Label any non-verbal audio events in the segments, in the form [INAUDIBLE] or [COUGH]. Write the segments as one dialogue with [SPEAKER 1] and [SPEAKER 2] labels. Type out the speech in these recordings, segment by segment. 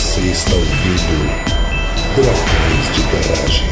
[SPEAKER 1] Você está ouvindo Dragões de Garagem.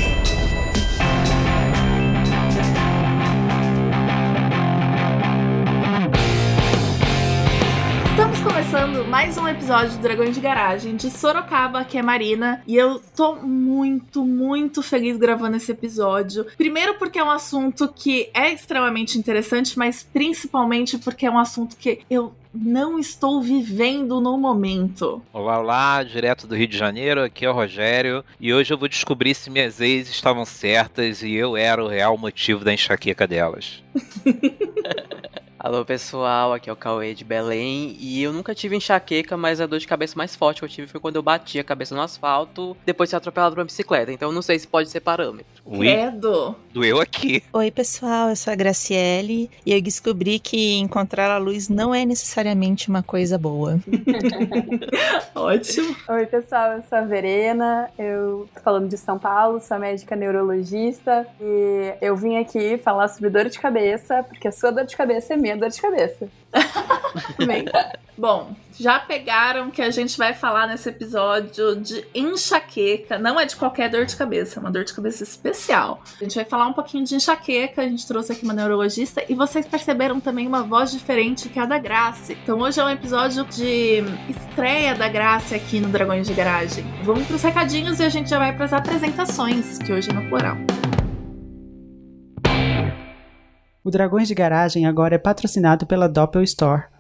[SPEAKER 2] Estamos começando mais um episódio do Dragões de Garagem de Sorocaba, que é Marina, e eu tô muito, muito feliz gravando esse episódio. Primeiro porque é um assunto que é extremamente interessante, mas principalmente porque é um assunto que eu não estou vivendo no momento.
[SPEAKER 3] Olá, olá, direto do Rio de Janeiro, aqui é o Rogério, e hoje eu vou descobrir se minhas ex estavam certas e eu era o real motivo da enxaqueca delas. [LAUGHS]
[SPEAKER 4] Alô pessoal, aqui é o Cauê de Belém e eu nunca tive enxaqueca, mas a dor de cabeça mais forte que eu tive foi quando eu bati a cabeça no asfalto depois de ser atropelado por uma bicicleta, então não sei se pode ser parâmetro.
[SPEAKER 2] Credo!
[SPEAKER 3] doeu aqui.
[SPEAKER 5] Oi, pessoal, eu sou a Graciele e eu descobri que encontrar a luz não é necessariamente uma coisa boa. [LAUGHS]
[SPEAKER 2] Ótimo.
[SPEAKER 6] Oi, pessoal, eu sou a Verena, eu tô falando de São Paulo, sou médica neurologista e eu vim aqui falar sobre dor de cabeça, porque a sua dor de cabeça é minha dor de cabeça. [LAUGHS]
[SPEAKER 2] Bem, bom, já pegaram que a gente vai falar nesse episódio de enxaqueca. Não é de qualquer dor de cabeça, é uma dor de cabeça especial. A gente vai falar um pouquinho de enxaqueca, a gente trouxe aqui uma neurologista e vocês perceberam também uma voz diferente que é a da Grace. Então hoje é um episódio de estreia da Grace aqui no Dragões de Garagem. Vamos pros recadinhos e a gente já vai pras apresentações, que hoje é no plural.
[SPEAKER 7] O Dragões de Garagem agora é patrocinado pela Doppel Store,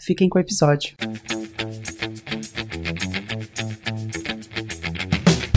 [SPEAKER 7] Fiquem com o episódio.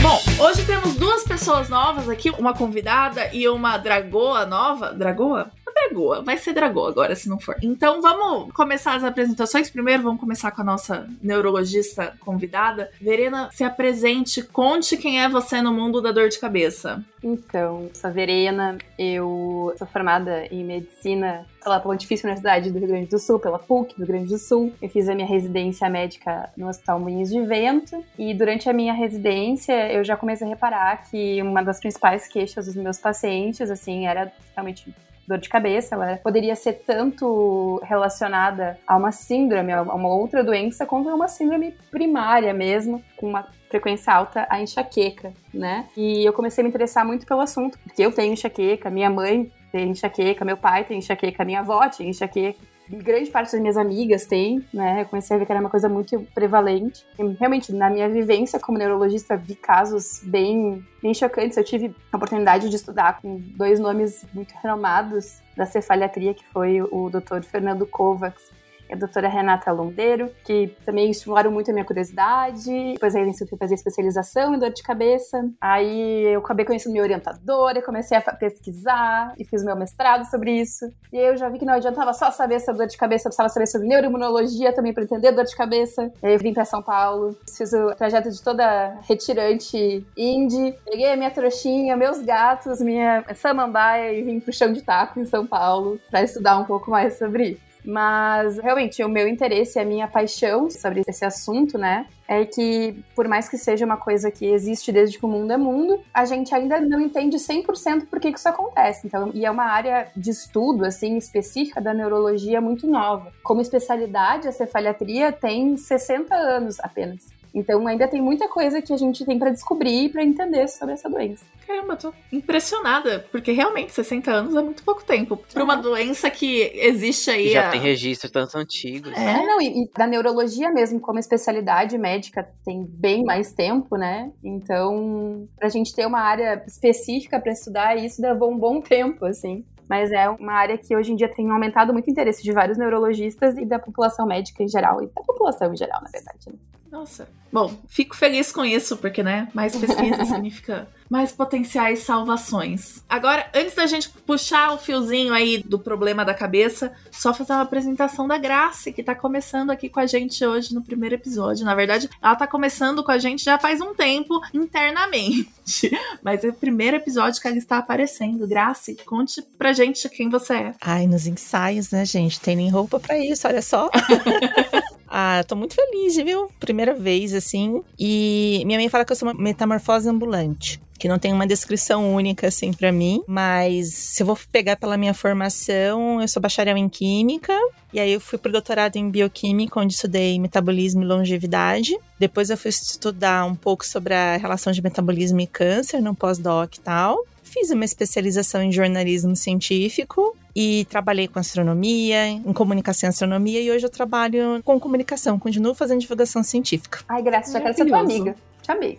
[SPEAKER 2] Bom, hoje temos duas pessoas novas aqui, uma convidada e uma dragoa nova. Dragoa? Dragoa, vai ser dragoa agora, se não for. Então vamos começar as apresentações. Primeiro vamos começar com a nossa neurologista convidada. Verena, se apresente, conte quem é você no mundo da dor de cabeça.
[SPEAKER 6] Então, sou a Verena, eu sou formada em medicina pela Pontifícia Universidade do Rio Grande do Sul, pela PUC do Rio Grande do Sul. Eu fiz a minha residência médica no Hospital Moinhos de Vento e durante a minha residência eu já comecei a reparar que uma das principais queixas dos meus pacientes, assim, era realmente dor de cabeça, ela poderia ser tanto relacionada a uma síndrome, a uma outra doença, quanto a uma síndrome primária mesmo, com uma frequência alta, a enxaqueca, né? E eu comecei a me interessar muito pelo assunto, porque eu tenho enxaqueca, minha mãe tem enxaqueca, meu pai tem enxaqueca, minha avó tinha enxaqueca. Grande parte das minhas amigas tem, né? Eu comecei a ver que era uma coisa muito prevalente. E, realmente, na minha vivência como neurologista, vi casos bem, bem chocantes. Eu tive a oportunidade de estudar com dois nomes muito renomados da cefaliatria, que foi o Dr. Fernando Kovacs a doutora Renata Londeiro, que também estimularam muito a minha curiosidade. Depois aí eu fui fazer especialização em dor de cabeça. Aí eu acabei conhecendo minha orientadora, comecei a pesquisar e fiz meu mestrado sobre isso. E aí eu já vi que não adiantava só saber sobre dor de cabeça, eu precisava saber sobre neuroimunologia também para entender dor de cabeça. E aí eu vim para São Paulo, fiz o trajeto de toda retirante indie, peguei a minha trouxinha, meus gatos, minha samambaia e vim pro chão de taco em São Paulo para estudar um pouco mais sobre isso. Mas realmente o meu interesse, a minha paixão sobre esse assunto, né, é que por mais que seja uma coisa que existe desde que o mundo é mundo, a gente ainda não entende 100% por que, que isso acontece. Então, e é uma área de estudo assim específica da neurologia muito nova. Como especialidade, a cefaliatria tem 60 anos apenas. Então ainda tem muita coisa que a gente tem para descobrir e para entender sobre essa doença.
[SPEAKER 2] Caramba, tô impressionada, porque realmente 60 anos é muito pouco tempo para uma doença que existe aí.
[SPEAKER 4] E já
[SPEAKER 2] há-
[SPEAKER 4] tem registro tanto antigos.
[SPEAKER 2] É.
[SPEAKER 6] É, não, e, e da neurologia mesmo, como especialidade médica, tem bem mais tempo, né? Então, pra gente ter uma área específica para estudar isso, levou um bom tempo, assim. Mas é uma área que hoje em dia tem aumentado muito o interesse de vários neurologistas e da população médica em geral, e da população em geral, na verdade. Né?
[SPEAKER 2] Nossa. Bom, fico feliz com isso, porque, né, mais pesquisa [LAUGHS] significa mais potenciais salvações. Agora, antes da gente puxar o fiozinho aí do problema da cabeça, só fazer uma apresentação da Graça, que tá começando aqui com a gente hoje no primeiro episódio. Na verdade, ela tá começando com a gente já faz um tempo internamente. [LAUGHS] Mas é o primeiro episódio que ela está aparecendo. Graça, conte pra gente quem você é.
[SPEAKER 5] Ai, nos ensaios, né, gente? Tem nem roupa pra isso, olha só. [LAUGHS] Ah, tô muito feliz, viu? Primeira vez, assim. E minha mãe fala que eu sou uma metamorfose ambulante. Que não tem uma descrição única, assim, para mim. Mas se eu vou pegar pela minha formação, eu sou bacharel em Química. E aí eu fui pro doutorado em Bioquímica, onde estudei metabolismo e longevidade. Depois eu fui estudar um pouco sobre a relação de metabolismo e câncer, no pós-doc e tal. Fiz uma especialização em jornalismo científico e trabalhei com astronomia, em comunicação e astronomia, e hoje eu trabalho com comunicação, continuo fazendo divulgação científica.
[SPEAKER 6] Ai, graças, já quero ser tua amiga. Te amei.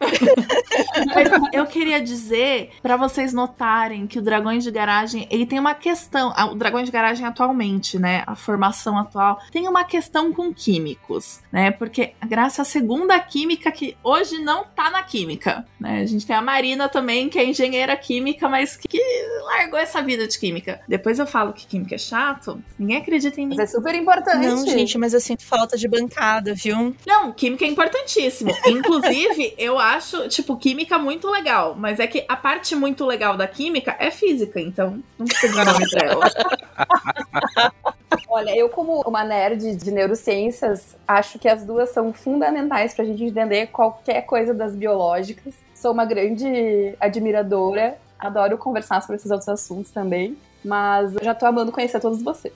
[SPEAKER 6] [LAUGHS]
[SPEAKER 2] Mas eu queria dizer pra vocês notarem que o Dragões de Garagem, ele tem uma questão, o Dragões de Garagem atualmente, né, a formação atual, tem uma questão com químicos, né? Porque graças à segunda química que hoje não tá na química, né? A gente tem a Marina também, que é engenheira química, mas que largou essa vida de química. Depois eu falo que química é chato, ninguém acredita em mim.
[SPEAKER 6] Mas é super importante.
[SPEAKER 5] Não, gente, mas eu sinto falta de bancada, viu?
[SPEAKER 2] Não, química é importantíssimo. Inclusive, eu acho, tipo, química muito legal. Mas é que a parte muito legal da química é física, então não precisa nome pra ela. [LAUGHS]
[SPEAKER 6] Olha, eu como uma nerd de neurociências, acho que as duas são fundamentais pra gente entender qualquer coisa das biológicas. Sou uma grande admiradora, adoro conversar sobre esses outros assuntos também. Mas eu já tô amando conhecer todos vocês.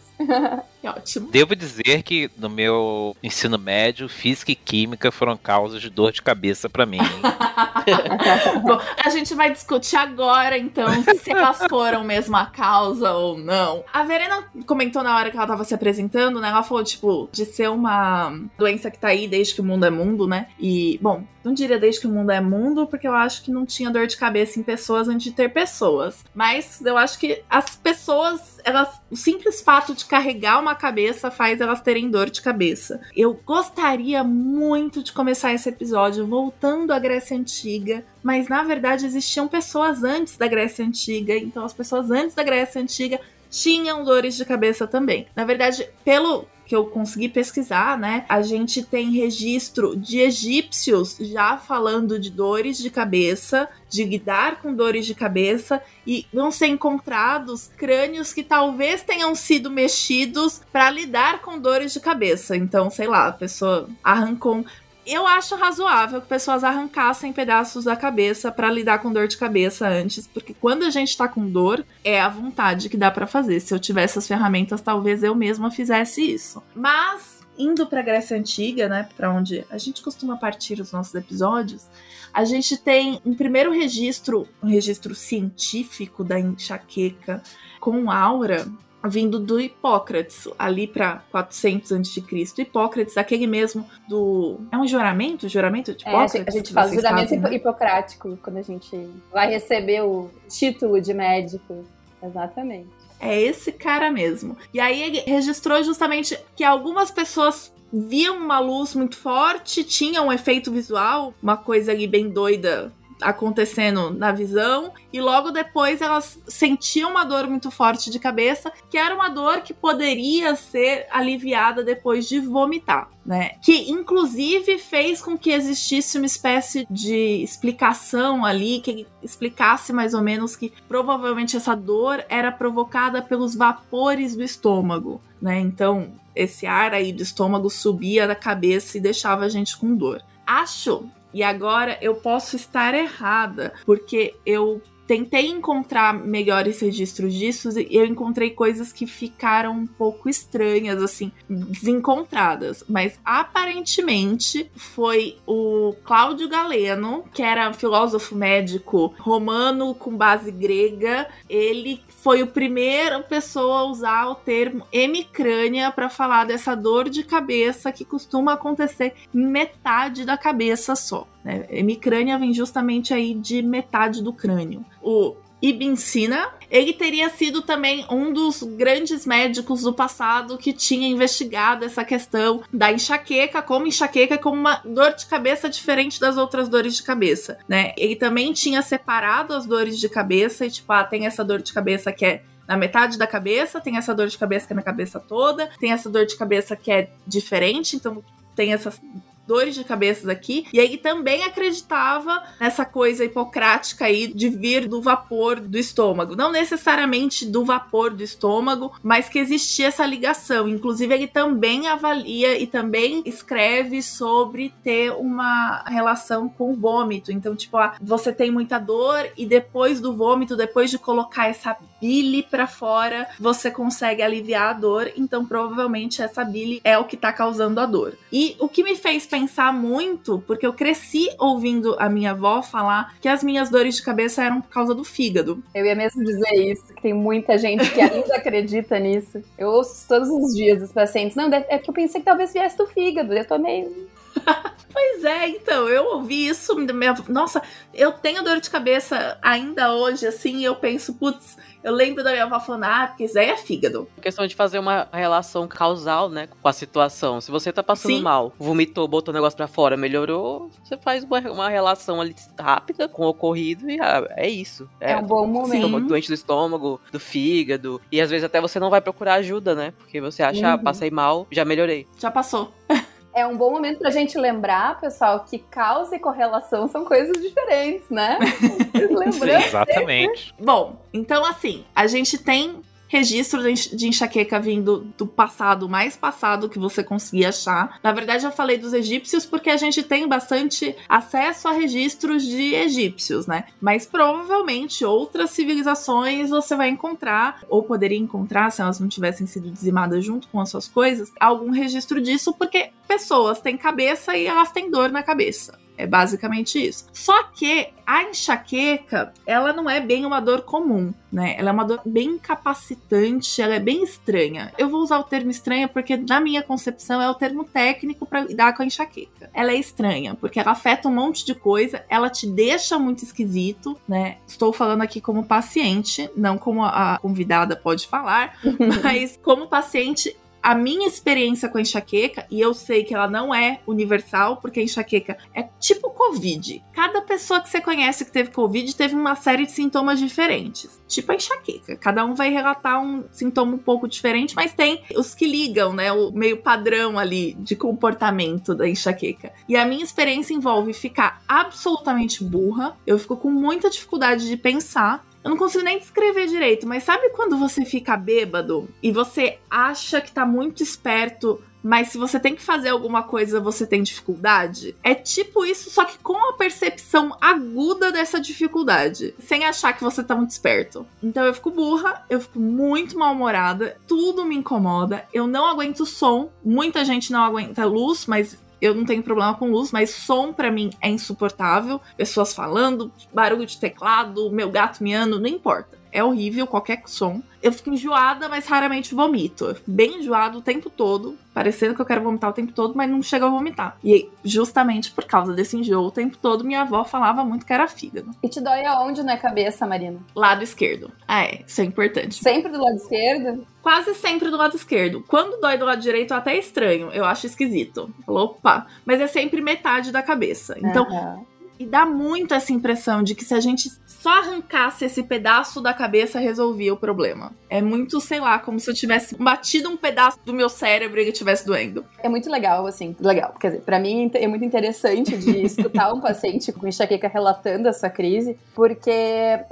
[SPEAKER 2] Que [LAUGHS] ótimo.
[SPEAKER 3] Devo dizer que no meu ensino médio, física e química foram causas de dor de cabeça pra mim. [LAUGHS]
[SPEAKER 2] Bom, a gente vai discutir agora, então, se elas foram mesmo a causa ou não. A Verena comentou na hora que ela tava se apresentando, né? Ela falou, tipo, de ser uma doença que tá aí desde que o mundo é mundo, né? E, bom, não diria desde que o mundo é mundo, porque eu acho que não tinha dor de cabeça em pessoas antes de ter pessoas. Mas eu acho que as pessoas, elas, o simples fato de carregar uma cabeça faz elas terem dor de cabeça. Eu gostaria muito de começar esse episódio voltando à Grécia Antiga, mas na verdade existiam pessoas antes da Grécia Antiga, então as pessoas antes da Grécia Antiga tinham dores de cabeça também. Na verdade, pelo que eu consegui pesquisar, né? A gente tem registro de egípcios já falando de dores de cabeça, de lidar com dores de cabeça e vão ser encontrados crânios que talvez tenham sido mexidos para lidar com dores de cabeça. Então, sei lá, a pessoa arrancou eu acho razoável que pessoas arrancassem pedaços da cabeça pra lidar com dor de cabeça antes, porque quando a gente tá com dor, é a vontade que dá pra fazer. Se eu tivesse as ferramentas, talvez eu mesma fizesse isso. Mas indo pra Grécia Antiga, né, para onde a gente costuma partir os nossos episódios, a gente tem um primeiro registro, um registro científico da enxaqueca com aura vindo do Hipócrates, ali para 400 a.C. Hipócrates, aquele mesmo do. É um juramento? Juramento de
[SPEAKER 6] É,
[SPEAKER 2] Hipócrates?
[SPEAKER 6] gente, a gente
[SPEAKER 2] vocês
[SPEAKER 6] juramento
[SPEAKER 2] fazem, né?
[SPEAKER 6] hipocrático quando a gente vai receber o título de médico. Exatamente.
[SPEAKER 2] É esse cara mesmo. E aí ele registrou justamente que algumas pessoas viam uma luz muito forte, tinha um efeito visual, uma coisa ali bem doida acontecendo na visão, e logo depois elas sentiam uma dor muito forte de cabeça, que era uma dor que poderia ser aliviada depois de vomitar, né? Que inclusive fez com que existisse uma espécie de explicação ali, que explicasse mais ou menos que provavelmente essa dor era provocada pelos vapores do estômago, né? Então, esse ar aí do estômago subia da cabeça e deixava a gente com dor. Acho e agora eu posso estar errada, porque eu tentei encontrar melhores registros disso e eu encontrei coisas que ficaram um pouco estranhas, assim, desencontradas. Mas aparentemente foi o Cláudio Galeno, que era filósofo médico romano com base grega. Ele foi o primeiro pessoa a usar o termo hemicrânia para falar dessa dor de cabeça que costuma acontecer metade da cabeça só. Né? Hemicrânia vem justamente aí de metade do crânio. O Ibn Sina. Ele teria sido também um dos grandes médicos do passado que tinha investigado essa questão da enxaqueca, como enxaqueca como uma dor de cabeça diferente das outras dores de cabeça, né? Ele também tinha separado as dores de cabeça e tipo, ah, tem essa dor de cabeça que é na metade da cabeça, tem essa dor de cabeça que é na cabeça toda, tem essa dor de cabeça que é diferente, então tem essas dores de cabeça aqui. E aí também acreditava nessa coisa hipocrática aí de vir do vapor do estômago. Não necessariamente do vapor do estômago, mas que existia essa ligação. Inclusive, ele também avalia e também escreve sobre ter uma relação com vômito. Então, tipo, ah, você tem muita dor e depois do vômito, depois de colocar essa bile para fora, você consegue aliviar a dor. Então, provavelmente essa bile é o que tá causando a dor. E o que me fez pensar pensar muito, porque eu cresci ouvindo a minha avó falar que as minhas dores de cabeça eram por causa do fígado.
[SPEAKER 6] Eu ia mesmo dizer isso, que tem muita gente que ainda [LAUGHS] acredita nisso. Eu ouço todos os dias dos pacientes. Não, é que eu pensei que talvez viesse do fígado. Eu tô meio. [LAUGHS]
[SPEAKER 2] Pois é, então, eu ouvi isso. Minha, nossa, eu tenho dor de cabeça ainda hoje, assim, e eu penso, putz, eu lembro da minha avó falando, ah, porque isso aí é fígado.
[SPEAKER 4] A questão de fazer uma relação causal, né, com a situação. Se você tá passando Sim. mal, vomitou, botou o negócio pra fora, melhorou, você faz uma, uma relação ali rápida com o ocorrido e ah, é isso.
[SPEAKER 6] É, é um bom momento.
[SPEAKER 4] Sim. Doente do estômago, do fígado. E às vezes até você não vai procurar ajuda, né? Porque você acha, ah, uhum. ah, passei mal, já melhorei.
[SPEAKER 2] Já passou.
[SPEAKER 6] É um bom momento pra gente lembrar, pessoal, que causa e correlação são coisas diferentes, né? [LAUGHS]
[SPEAKER 3] Lembrando. Exatamente.
[SPEAKER 2] Bom, então assim, a gente tem registro de enxaqueca vindo do passado, mais passado que você conseguia achar. Na verdade, eu falei dos egípcios porque a gente tem bastante acesso a registros de egípcios, né? Mas provavelmente outras civilizações você vai encontrar, ou poderia encontrar se elas não tivessem sido dizimadas junto com as suas coisas, algum registro disso, porque pessoas têm cabeça e elas têm dor na cabeça. É basicamente isso. Só que a enxaqueca, ela não é bem uma dor comum, né? Ela é uma dor bem incapacitante, ela é bem estranha. Eu vou usar o termo estranha porque, na minha concepção, é o termo técnico para lidar com a enxaqueca. Ela é estranha porque ela afeta um monte de coisa, ela te deixa muito esquisito, né? Estou falando aqui como paciente, não como a convidada pode falar, [LAUGHS] mas como paciente, a minha experiência com a enxaqueca, e eu sei que ela não é universal, porque a enxaqueca é tipo Covid. Cada pessoa que você conhece que teve Covid teve uma série de sintomas diferentes. Tipo a enxaqueca. Cada um vai relatar um sintoma um pouco diferente, mas tem os que ligam, né? O meio padrão ali de comportamento da enxaqueca. E a minha experiência envolve ficar absolutamente burra. Eu fico com muita dificuldade de pensar eu não consigo nem descrever direito, mas sabe quando você fica bêbado e você acha que tá muito esperto, mas se você tem que fazer alguma coisa, você tem dificuldade? É tipo isso, só que com a percepção aguda dessa dificuldade, sem achar que você tá muito esperto. Então eu fico burra, eu fico muito mal-humorada, tudo me incomoda, eu não aguento som, muita gente não aguenta luz, mas eu não tenho problema com luz, mas som para mim é insuportável. Pessoas falando, barulho de teclado, meu gato miando, não importa. É horrível qualquer som. Eu fico enjoada, mas raramente vomito. Bem enjoado o tempo todo, parecendo que eu quero vomitar o tempo todo, mas não chego a vomitar. E justamente por causa desse enjoo o tempo todo, minha avó falava muito que era fígado.
[SPEAKER 6] E te dói aonde na cabeça, Marina?
[SPEAKER 2] Lado esquerdo. Ah, é, isso é importante.
[SPEAKER 6] Sempre do lado esquerdo?
[SPEAKER 2] Quase sempre do lado esquerdo. Quando dói do lado direito, até é estranho. Eu acho esquisito. Opa! Mas é sempre metade da cabeça. Então, uhum. E dá muito essa impressão de que se a gente só arrancasse esse pedaço da cabeça, resolvia o problema. É muito, sei lá, como se eu tivesse batido um pedaço do meu cérebro e ele estivesse doendo.
[SPEAKER 6] É muito legal, assim, legal. Quer dizer, pra mim é muito interessante de [LAUGHS] escutar um paciente com enxaqueca relatando a sua crise, porque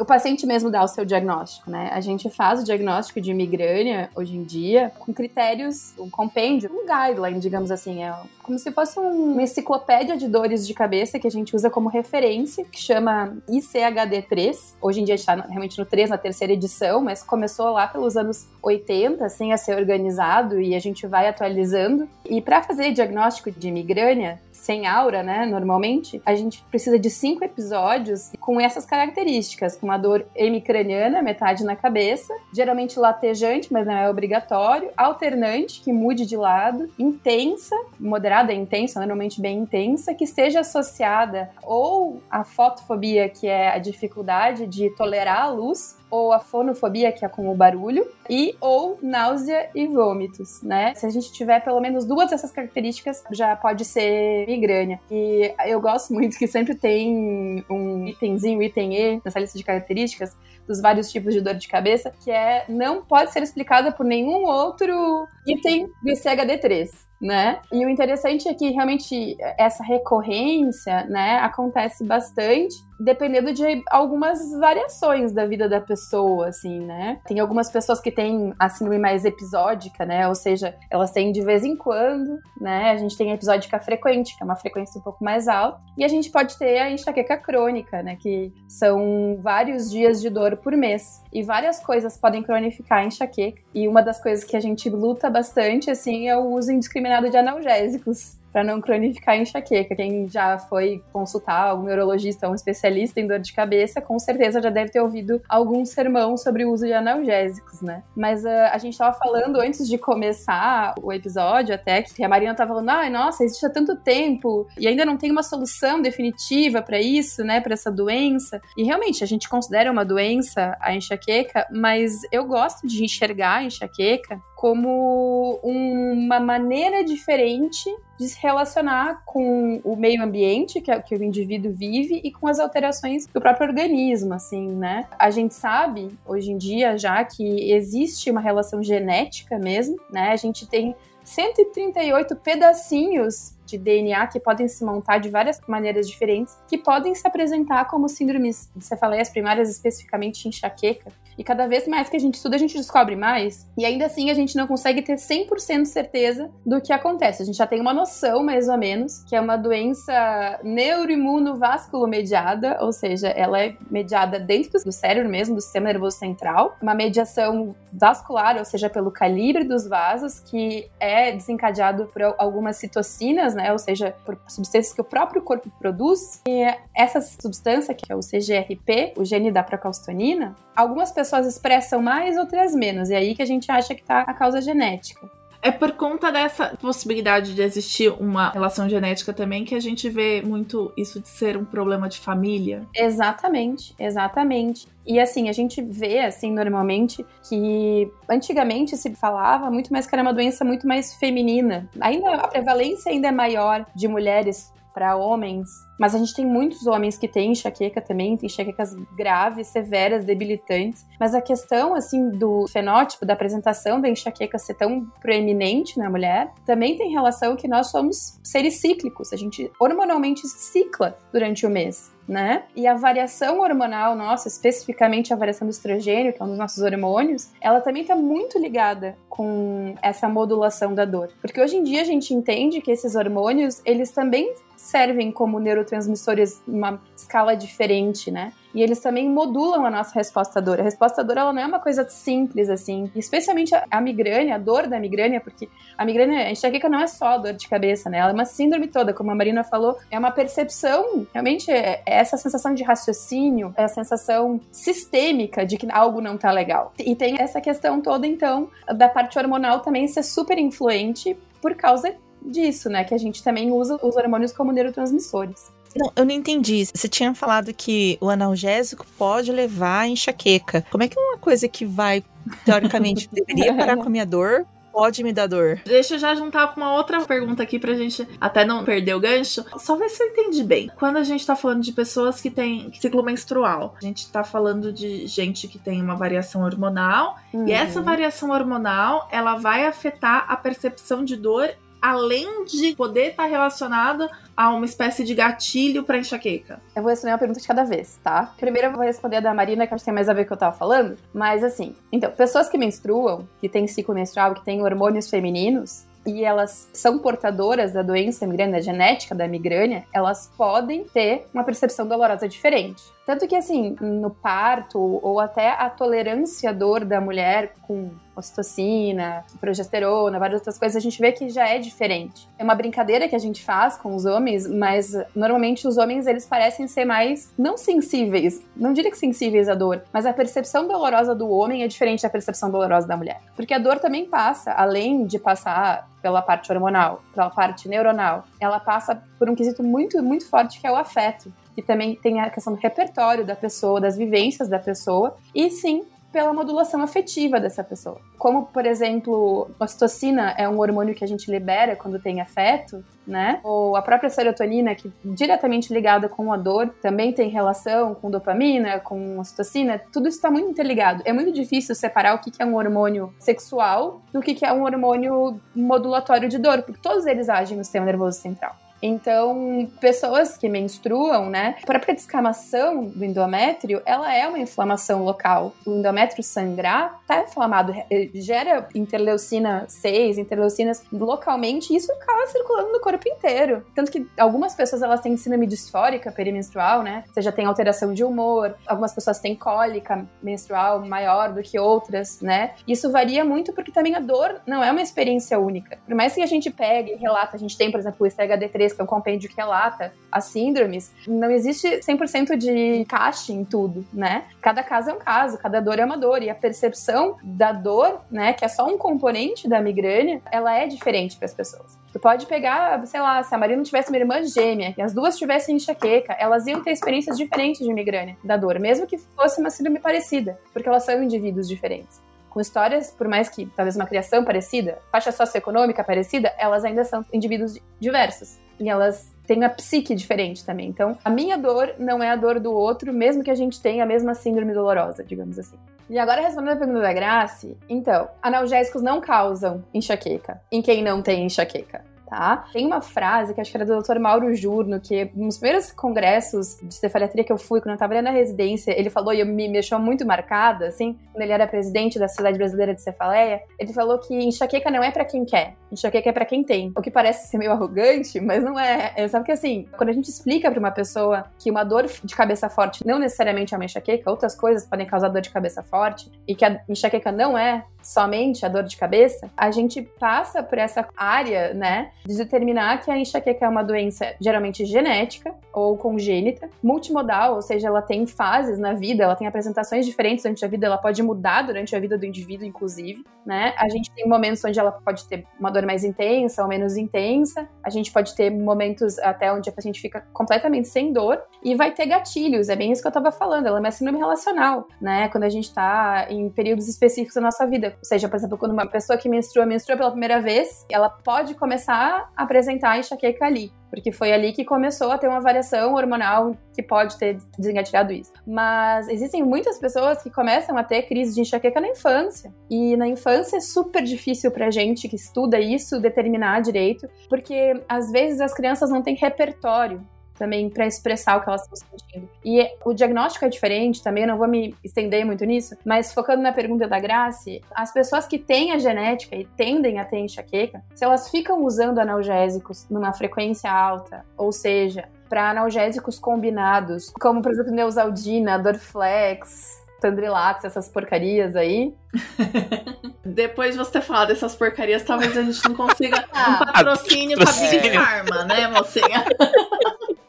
[SPEAKER 6] o paciente mesmo dá o seu diagnóstico, né? A gente faz o diagnóstico de migrânia hoje em dia com critérios, um compêndio, um guideline, digamos assim. É como se fosse uma enciclopédia de dores de cabeça que a gente usa como referência, que chama ICHD3. Hoje em dia está realmente no 3, na terceira edição, mas começou lá pelos anos 80, assim, a ser organizado e a gente vai atualizando. E para fazer diagnóstico de migrânia, sem aura, né, normalmente, a gente precisa de cinco episódios com essas características, com uma dor hemicraniana, metade na cabeça, geralmente latejante, mas não é obrigatório, alternante, que mude de lado, intensa, moderada e intensa, normalmente bem intensa, que esteja associada ou à fotofobia, que é a dificuldade de tolerar a luz, ou a fonofobia, que é com o barulho, e ou náusea e vômitos, né? Se a gente tiver pelo menos duas dessas características, já pode ser migrânia. E eu gosto muito que sempre tem um itemzinho, item E, nessa lista de características, dos vários tipos de dor de cabeça, que é não pode ser explicada por nenhum outro item do ICHD3 né? E o interessante é que realmente essa recorrência, né, acontece bastante dependendo de algumas variações da vida da pessoa, assim, né? Tem algumas pessoas que têm a síndrome mais episódica, né? Ou seja, elas têm de vez em quando, né? A gente tem a episódica frequente, que é uma frequência um pouco mais alta, e a gente pode ter a enxaqueca crônica, né? Que são vários dias de dor por mês. E várias coisas podem cronificar a enxaqueca. E uma das coisas que a gente luta bastante, assim, é o uso indiscriminado de analgésicos para não cronificar a enxaqueca. Quem já foi consultar um neurologista, um especialista em dor de cabeça, com certeza já deve ter ouvido algum sermão sobre o uso de analgésicos, né? Mas uh, a gente estava falando antes de começar o episódio, até que a Marina estava falando: ai, nossa, existe há tanto tempo e ainda não tem uma solução definitiva para isso, né, para essa doença. E realmente a gente considera uma doença a enxaqueca, mas eu gosto de enxergar a enxaqueca como uma maneira diferente de se relacionar com o meio ambiente que, que o indivíduo vive e com as alterações do próprio organismo, assim, né? A gente sabe hoje em dia já que existe uma relação genética mesmo, né? A gente tem 138 pedacinhos de DNA que podem se montar de várias maneiras diferentes, que podem se apresentar como síndromes de cefaleias primárias, especificamente enxaqueca. E cada vez mais que a gente estuda, a gente descobre mais. E ainda assim, a gente não consegue ter 100% certeza do que acontece. A gente já tem uma noção, mais ou menos, que é uma doença neuroimunovasculomediada, ou seja, ela é mediada dentro do cérebro mesmo, do sistema nervoso central. Uma mediação vascular, ou seja, pelo calibre dos vasos, que é desencadeado por algumas citocinas, né? Ou seja, por substâncias que o próprio corpo produz. E essa substância, que é o CGRP, o gene da procalcitonina, algumas pessoas expressam mais, outras menos. E é aí que a gente acha que está a causa genética.
[SPEAKER 2] É por conta dessa possibilidade de existir uma relação genética também que a gente vê muito isso de ser um problema de família.
[SPEAKER 6] Exatamente, exatamente. E assim, a gente vê, assim, normalmente, que antigamente se falava muito mais que era uma doença muito mais feminina. Ainda a prevalência ainda é maior de mulheres para homens, mas a gente tem muitos homens que têm enxaqueca também, tem enxaquecas graves, severas, debilitantes. Mas a questão, assim, do fenótipo, da apresentação da enxaqueca ser tão proeminente na mulher, também tem relação que nós somos seres cíclicos. A gente hormonalmente cicla durante o mês né? E a variação hormonal nossa, especificamente a variação do estrogênio, que é um dos nossos hormônios, ela também está muito ligada com essa modulação da dor. Porque hoje em dia a gente entende que esses hormônios, eles também servem como neurotransmissores numa escala diferente, né? E eles também modulam a nossa resposta à dor. A resposta à dor ela não é uma coisa simples assim, especialmente a, a migrânia, a dor da migrânia, porque a migrânia, a enxaqueca não é só dor de cabeça, né? Ela é uma síndrome toda, como a Marina falou, é uma percepção, realmente é, é essa sensação de raciocínio, é a sensação sistêmica de que algo não tá legal. E tem essa questão toda então da parte hormonal também ser super influente por causa disso, né? Que a gente também usa os hormônios como neurotransmissores.
[SPEAKER 5] Não, eu não entendi. Você tinha falado que o analgésico pode levar a enxaqueca. Como é que uma coisa que vai, teoricamente, [LAUGHS] deveria parar com a minha dor, pode me dar dor?
[SPEAKER 2] Deixa eu já juntar com uma outra pergunta aqui pra gente até não perder o gancho. Só ver se eu entendi bem. Quando a gente tá falando de pessoas que têm ciclo menstrual, a gente tá falando de gente que tem uma variação hormonal, uhum. e essa variação hormonal, ela vai afetar a percepção de dor além de poder estar relacionado a uma espécie de gatilho para enxaqueca?
[SPEAKER 6] Eu vou responder uma pergunta de cada vez, tá? Primeiro eu vou responder a da Marina, que acho que tem mais a ver com o que eu tava falando, mas assim, então, pessoas que menstruam, que têm ciclo menstrual, que têm hormônios femininos, e elas são portadoras da doença da genética da migrânia, elas podem ter uma percepção dolorosa diferente. Tanto que, assim, no parto ou até a tolerância à dor da mulher com ocitocina, progesterona, várias outras coisas, a gente vê que já é diferente. É uma brincadeira que a gente faz com os homens, mas normalmente os homens eles parecem ser mais não sensíveis, não diria que sensíveis à dor, mas a percepção dolorosa do homem é diferente da percepção dolorosa da mulher. Porque a dor também passa, além de passar pela parte hormonal, pela parte neuronal, ela passa por um quesito muito, muito forte que é o afeto que também tem a questão do repertório da pessoa, das vivências da pessoa, e sim pela modulação afetiva dessa pessoa. Como, por exemplo, a ocitocina é um hormônio que a gente libera quando tem afeto, né? Ou a própria serotonina, que é diretamente ligada com a dor, também tem relação com dopamina, com ocitocina, tudo está muito interligado. É muito difícil separar o que é um hormônio sexual do que é um hormônio modulatório de dor, porque todos eles agem no sistema nervoso central. Então, pessoas que menstruam, né, a própria descamação do endométrio, ela é uma inflamação local. O endométrio sangrar tá inflamado, eh, gera interleucina 6, interleucinas localmente, e isso acaba circulando no corpo inteiro. Tanto que algumas pessoas elas têm síndrome disfórica perimenstrual, né? Ou seja, tem alteração de humor, algumas pessoas têm cólica menstrual maior do que outras, né? Isso varia muito porque também a dor não é uma experiência única. Por mais que a gente pegue e relata, a gente tem, por exemplo, o STHD3 que é um compêndio que relata as síndromes, não existe 100% de encaixe em tudo, né? Cada caso é um caso, cada dor é uma dor, e a percepção da dor, né, que é só um componente da migrânia, ela é diferente para as pessoas. Tu pode pegar, sei lá, se a Marina tivesse uma irmã gêmea, e as duas tivessem enxaqueca, elas iam ter experiências diferentes de migrânia, da dor, mesmo que fosse uma síndrome parecida, porque elas são indivíduos diferentes com histórias, por mais que talvez uma criação parecida, faixa socioeconômica parecida, elas ainda são indivíduos diversos e elas têm a psique diferente também. Então, a minha dor não é a dor do outro, mesmo que a gente tenha a mesma síndrome dolorosa, digamos assim. E agora, respondendo a pergunta da Grace, então, analgésicos não causam enxaqueca em quem não tem enxaqueca tá? Tem uma frase que acho que era do Dr. Mauro Jurno, que nos primeiros congressos de cefaliatria que eu fui, quando eu tava na residência, ele falou, e me deixou muito marcada, assim, quando ele era presidente da Sociedade Brasileira de Cefaleia, ele falou que enxaqueca não é para quem quer, enxaqueca é para quem tem. O que parece ser meio arrogante, mas não é. É só que assim, quando a gente explica para uma pessoa que uma dor de cabeça forte não necessariamente é uma enxaqueca, outras coisas podem causar dor de cabeça forte, e que a enxaqueca não é somente a dor de cabeça, a gente passa por essa área, né, de determinar que a enxaqueca é uma doença geralmente genética ou congênita, multimodal, ou seja, ela tem fases na vida, ela tem apresentações diferentes durante a vida, ela pode mudar durante a vida do indivíduo, inclusive, né? A gente tem momentos onde ela pode ter uma dor mais intensa ou menos intensa, a gente pode ter momentos até onde a paciente fica completamente sem dor e vai ter gatilhos, é bem isso que eu tava falando, ela é uma síndrome relacional, né? Quando a gente tá em períodos específicos da nossa vida, ou seja, por exemplo, quando uma pessoa que menstrua, menstrua pela primeira vez, ela pode começar a apresentar enxaqueca ali. Porque foi ali que começou a ter uma variação hormonal que pode ter desengatilhado isso. Mas existem muitas pessoas que começam a ter crise de enxaqueca na infância. E na infância é super difícil pra gente que estuda isso determinar direito, porque às vezes as crianças não têm repertório também para expressar o que elas estão sentindo. E o diagnóstico é diferente também, eu não vou me estender muito nisso, mas focando na pergunta da Grace, as pessoas que têm a genética e tendem a ter enxaqueca, se elas ficam usando analgésicos numa frequência alta, ou seja, para analgésicos combinados, como por exemplo Neusaldina, Dorflex, Tandrilax, essas porcarias aí. [LAUGHS]
[SPEAKER 2] Depois de você ter falado dessas porcarias, talvez a gente não consiga [LAUGHS] um patrocínio pra Big Pharma, né, mocinha? [LAUGHS]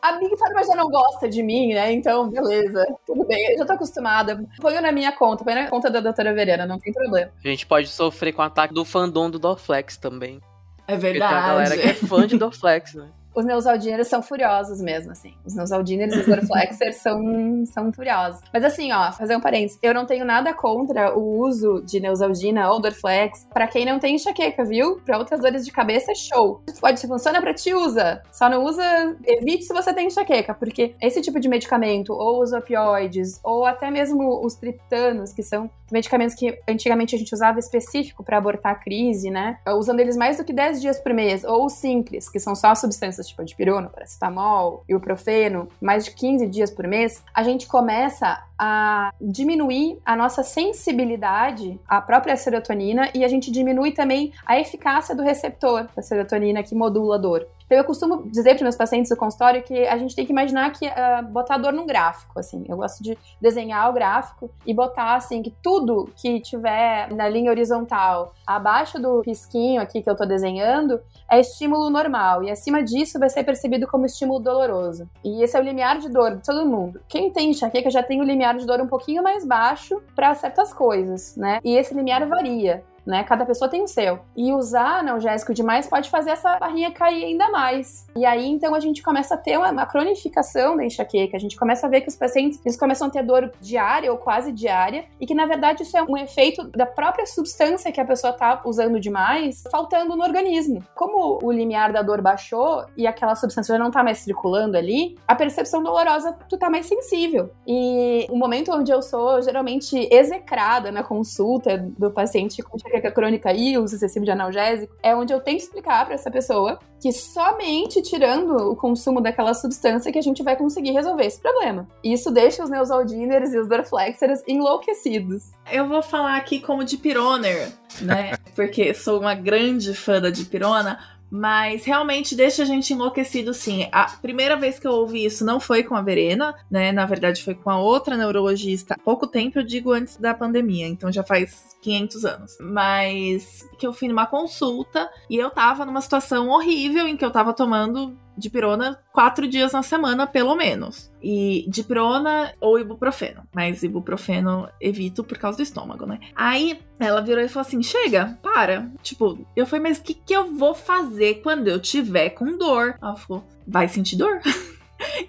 [SPEAKER 6] A Big Pharma já não gosta de mim, né? Então, beleza. Tudo bem, eu já tô acostumada. Põe na minha conta, põe na conta da doutora Verena, não tem problema.
[SPEAKER 4] A gente pode sofrer com o ataque do fandom do Dorflex também.
[SPEAKER 2] É verdade.
[SPEAKER 4] Porque tem a galera que é fã de Dorflex, né?
[SPEAKER 6] Os neusaldiners são furiosos mesmo, assim. Os neusaldiners e os Dorflexers [LAUGHS] são, são furiosos. Mas assim, ó, fazer um parênteses. Eu não tenho nada contra o uso de neusaldina ou Dorflex pra quem não tem enxaqueca, viu? Pra outras dores de cabeça é show. Pode, se funciona pra ti, usa. Só não usa, evite se você tem enxaqueca, porque esse tipo de medicamento, ou os opioides, ou até mesmo os triptanos, que são medicamentos que antigamente a gente usava específico para abortar a crise, né? Usando eles mais do que 10 dias por mês, ou simples, que são só substâncias tipo dipirona, paracetamol, ibuprofeno, mais de 15 dias por mês, a gente começa a diminuir a nossa sensibilidade à própria serotonina e a gente diminui também a eficácia do receptor da serotonina que modula a dor. Então eu costumo dizer para meus pacientes do consultório que a gente tem que imaginar que uh, botar dor num gráfico, assim. Eu gosto de desenhar o gráfico e botar assim que tudo que tiver na linha horizontal, abaixo do risquinho aqui que eu tô desenhando, é estímulo normal e acima disso vai ser percebido como estímulo doloroso. E esse é o limiar de dor de todo mundo. Quem tem enxaqueca já tem o limiar de dor um pouquinho mais baixo para certas coisas, né? E esse limiar varia né? Cada pessoa tem o seu. E usar analgésico demais pode fazer essa barrinha cair ainda mais. E aí, então, a gente começa a ter uma, cronificação da enxaqueca. A gente começa a ver que os pacientes eles começam a ter dor diária ou quase diária e que, na verdade, isso é um efeito da própria substância que a pessoa tá usando demais, faltando no organismo. Como o limiar da dor baixou e aquela substância já não tá mais circulando ali, a percepção dolorosa tu tá mais sensível. E o momento onde eu sou geralmente execrada na consulta do paciente com enxaqueca crônica e uso excessivo de analgésico, é onde eu tenho que explicar para essa pessoa que somente tirando o consumo daquela substância que a gente vai conseguir resolver esse problema. Isso deixa os neusaldiners e os dorflexers enlouquecidos.
[SPEAKER 2] Eu vou falar aqui como de pironer, né? [LAUGHS] Porque sou uma grande fã da dipirona, mas realmente deixa a gente enlouquecido, sim. A primeira vez que eu ouvi isso não foi com a Verena, né? Na verdade, foi com a outra neurologista. Pouco tempo, eu digo antes da pandemia, então já faz 500 anos. Mas que eu fui numa consulta e eu tava numa situação horrível em que eu tava tomando dipirona quatro dias na semana, pelo menos. E dipirona ou ibuprofeno. Mas ibuprofeno evito por causa do estômago, né? Aí ela virou e falou assim: chega, para. Tipo, eu falei, mas o que, que eu vou fazer quando eu tiver com dor? Ela falou: vai sentir dor? [LAUGHS]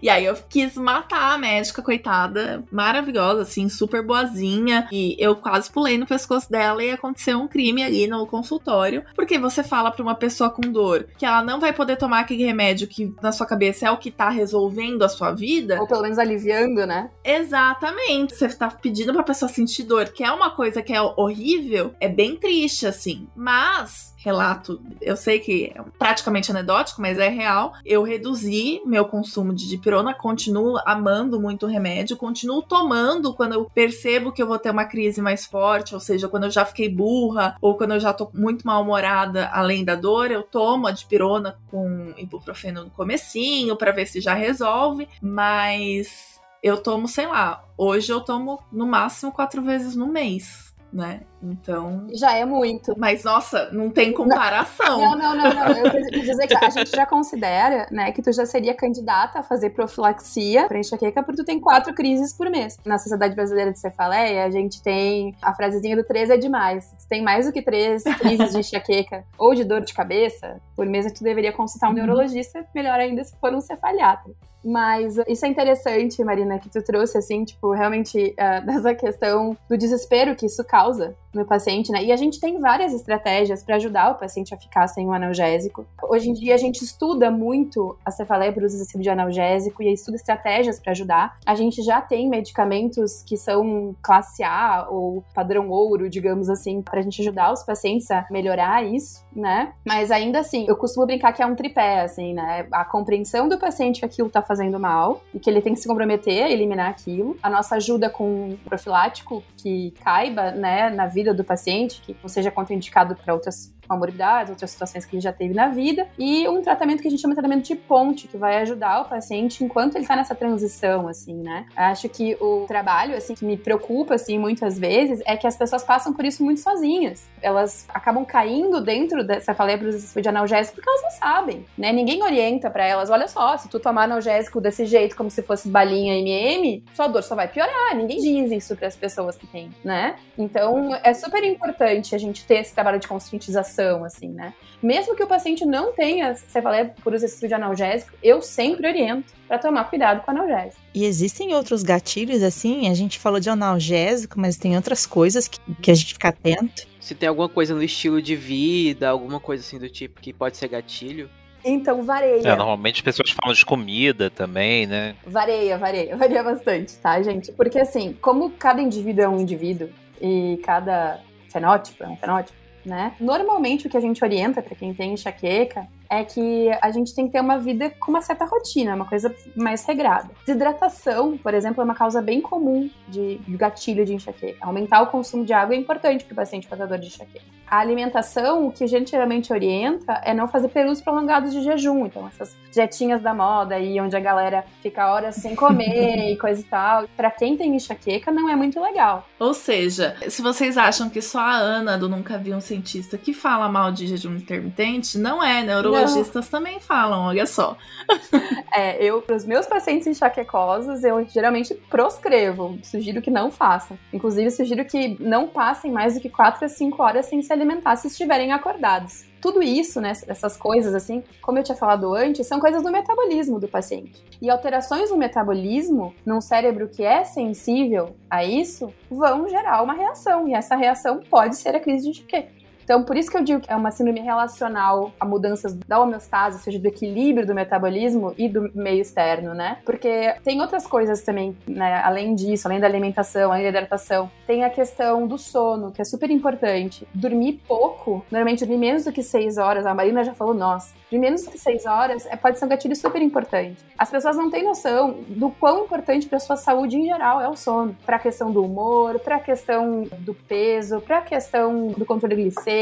[SPEAKER 2] E aí eu quis matar a médica, coitada, maravilhosa, assim, super boazinha. E eu quase pulei no pescoço dela e aconteceu um crime ali no consultório. Porque você fala pra uma pessoa com dor que ela não vai poder tomar aquele remédio que na sua cabeça é o que tá resolvendo a sua vida.
[SPEAKER 6] Ou pelo menos aliviando, né?
[SPEAKER 2] Exatamente. Você tá pedindo pra pessoa sentir dor, que é uma coisa que é horrível, é bem triste, assim. Mas relato, eu sei que é praticamente anedótico, mas é real. Eu reduzi meu consumo de dipirona, continuo amando muito o remédio, continuo tomando quando eu percebo que eu vou ter uma crise mais forte, ou seja, quando eu já fiquei burra ou quando eu já tô muito mal-humorada além da dor, eu tomo a dipirona com ibuprofeno no comecinho para ver se já resolve, mas eu tomo, sei lá, hoje eu tomo no máximo quatro vezes no mês né? Então.
[SPEAKER 6] Já é muito.
[SPEAKER 2] Mas, nossa, não tem comparação.
[SPEAKER 6] Não, não, não, não. Eu quero dizer que a gente já considera, né, que tu já seria candidata a fazer profilaxia pra enxaqueca porque tu tem quatro crises por mês. Na Sociedade Brasileira de Cefaleia, a gente tem a frasezinha do três é demais. Se tu tem mais do que três crises de enxaqueca ou de dor de cabeça por mês, tu deveria consultar um uhum. neurologista, melhor ainda se for um cefaliatra. Mas isso é interessante, Marina, que tu trouxe, assim, tipo, realmente, uh, [LAUGHS] dessa questão do desespero que isso causa no paciente, né? E a gente tem várias estratégias para ajudar o paciente a ficar sem o analgésico. Hoje em dia a gente estuda muito a cefaleia por uso excessivo de analgésico e estuda estratégias para ajudar. A gente já tem medicamentos que são classe A ou padrão ouro, digamos assim, para a gente ajudar os pacientes a melhorar isso, né? Mas ainda assim, eu costumo brincar que é um tripé, assim, né? A compreensão do paciente que aquilo tá fazendo mal e que ele tem que se comprometer a eliminar aquilo. A nossa ajuda com um profilático que caiba, né, na vida vida do paciente, que não seja contraindicado para outras comorbidades, outras situações que ele já teve na vida, e um tratamento que a gente chama de tratamento de ponte, que vai ajudar o paciente enquanto ele está nessa transição, assim, né? Acho que o trabalho, assim, que me preocupa, assim, muitas vezes, é que as pessoas passam por isso muito sozinhas. Elas acabam caindo dentro dessa falebra de analgésico porque elas não sabem, né? Ninguém orienta para elas, olha só, se tu tomar analgésico desse jeito, como se fosse balinha MM, sua dor só vai piorar. Ninguém diz isso para as pessoas que têm, né? Então, é super importante a gente ter esse trabalho de conscientização assim, né? Mesmo que o paciente não tenha cefaleia por excessivo de analgésico, eu sempre oriento para tomar cuidado com analgésico.
[SPEAKER 5] E existem outros gatilhos, assim? A gente falou de analgésico, mas tem outras coisas que, que a gente fica atento.
[SPEAKER 4] Se tem alguma coisa no estilo de vida, alguma coisa assim do tipo que pode ser gatilho.
[SPEAKER 6] Então, vareia.
[SPEAKER 3] É, normalmente as pessoas falam de comida também, né?
[SPEAKER 6] Vareia, vareia. Varia bastante, tá, gente? Porque, assim, como cada indivíduo é um indivíduo e cada fenótipo é um fenótipo, né? Normalmente o que a gente orienta para quem tem enxaqueca é que a gente tem que ter uma vida com uma certa rotina, uma coisa mais regrada. Desidratação, por exemplo, é uma causa bem comum de, de gatilho de enxaqueca. Aumentar o consumo de água é importante para o paciente portador de enxaqueca. A alimentação, o que a gente geralmente orienta é não fazer períodos prolongados de jejum. Então, essas dietinhas da moda aí, onde a galera fica horas sem comer [LAUGHS] e coisa e tal. Para quem tem enxaqueca, não é muito legal.
[SPEAKER 2] Ou seja, se vocês acham que só a Ana do Nunca Vi um Cientista que fala mal de jejum intermitente, não é. Neurologistas não. também falam, olha só. [LAUGHS]
[SPEAKER 6] É, eu, para os meus pacientes enxaquecosos, eu geralmente proscrevo. Sugiro que não façam. Inclusive, sugiro que não passem mais do que 4 a 5 horas sem se alimentar se estiverem acordados. Tudo isso, né, essas coisas assim, como eu tinha falado antes, são coisas do metabolismo do paciente. E alterações no metabolismo, num cérebro que é sensível a isso, vão gerar uma reação. E essa reação pode ser a crise de enxaqueca. Então, por isso que eu digo que é uma síndrome relacional a mudanças da homeostase, ou seja, do equilíbrio do metabolismo e do meio externo, né? Porque tem outras coisas também, né? Além disso, além da alimentação, além da hidratação, tem a questão do sono, que é super importante. Dormir pouco, normalmente dormir menos do que seis horas, a Marina já falou, nossa, de menos que seis horas é, pode ser um gatilho super importante. As pessoas não têm noção do quão importante para sua saúde em geral é o sono. Para a questão do humor, para a questão do peso, para a questão do controle glicêmico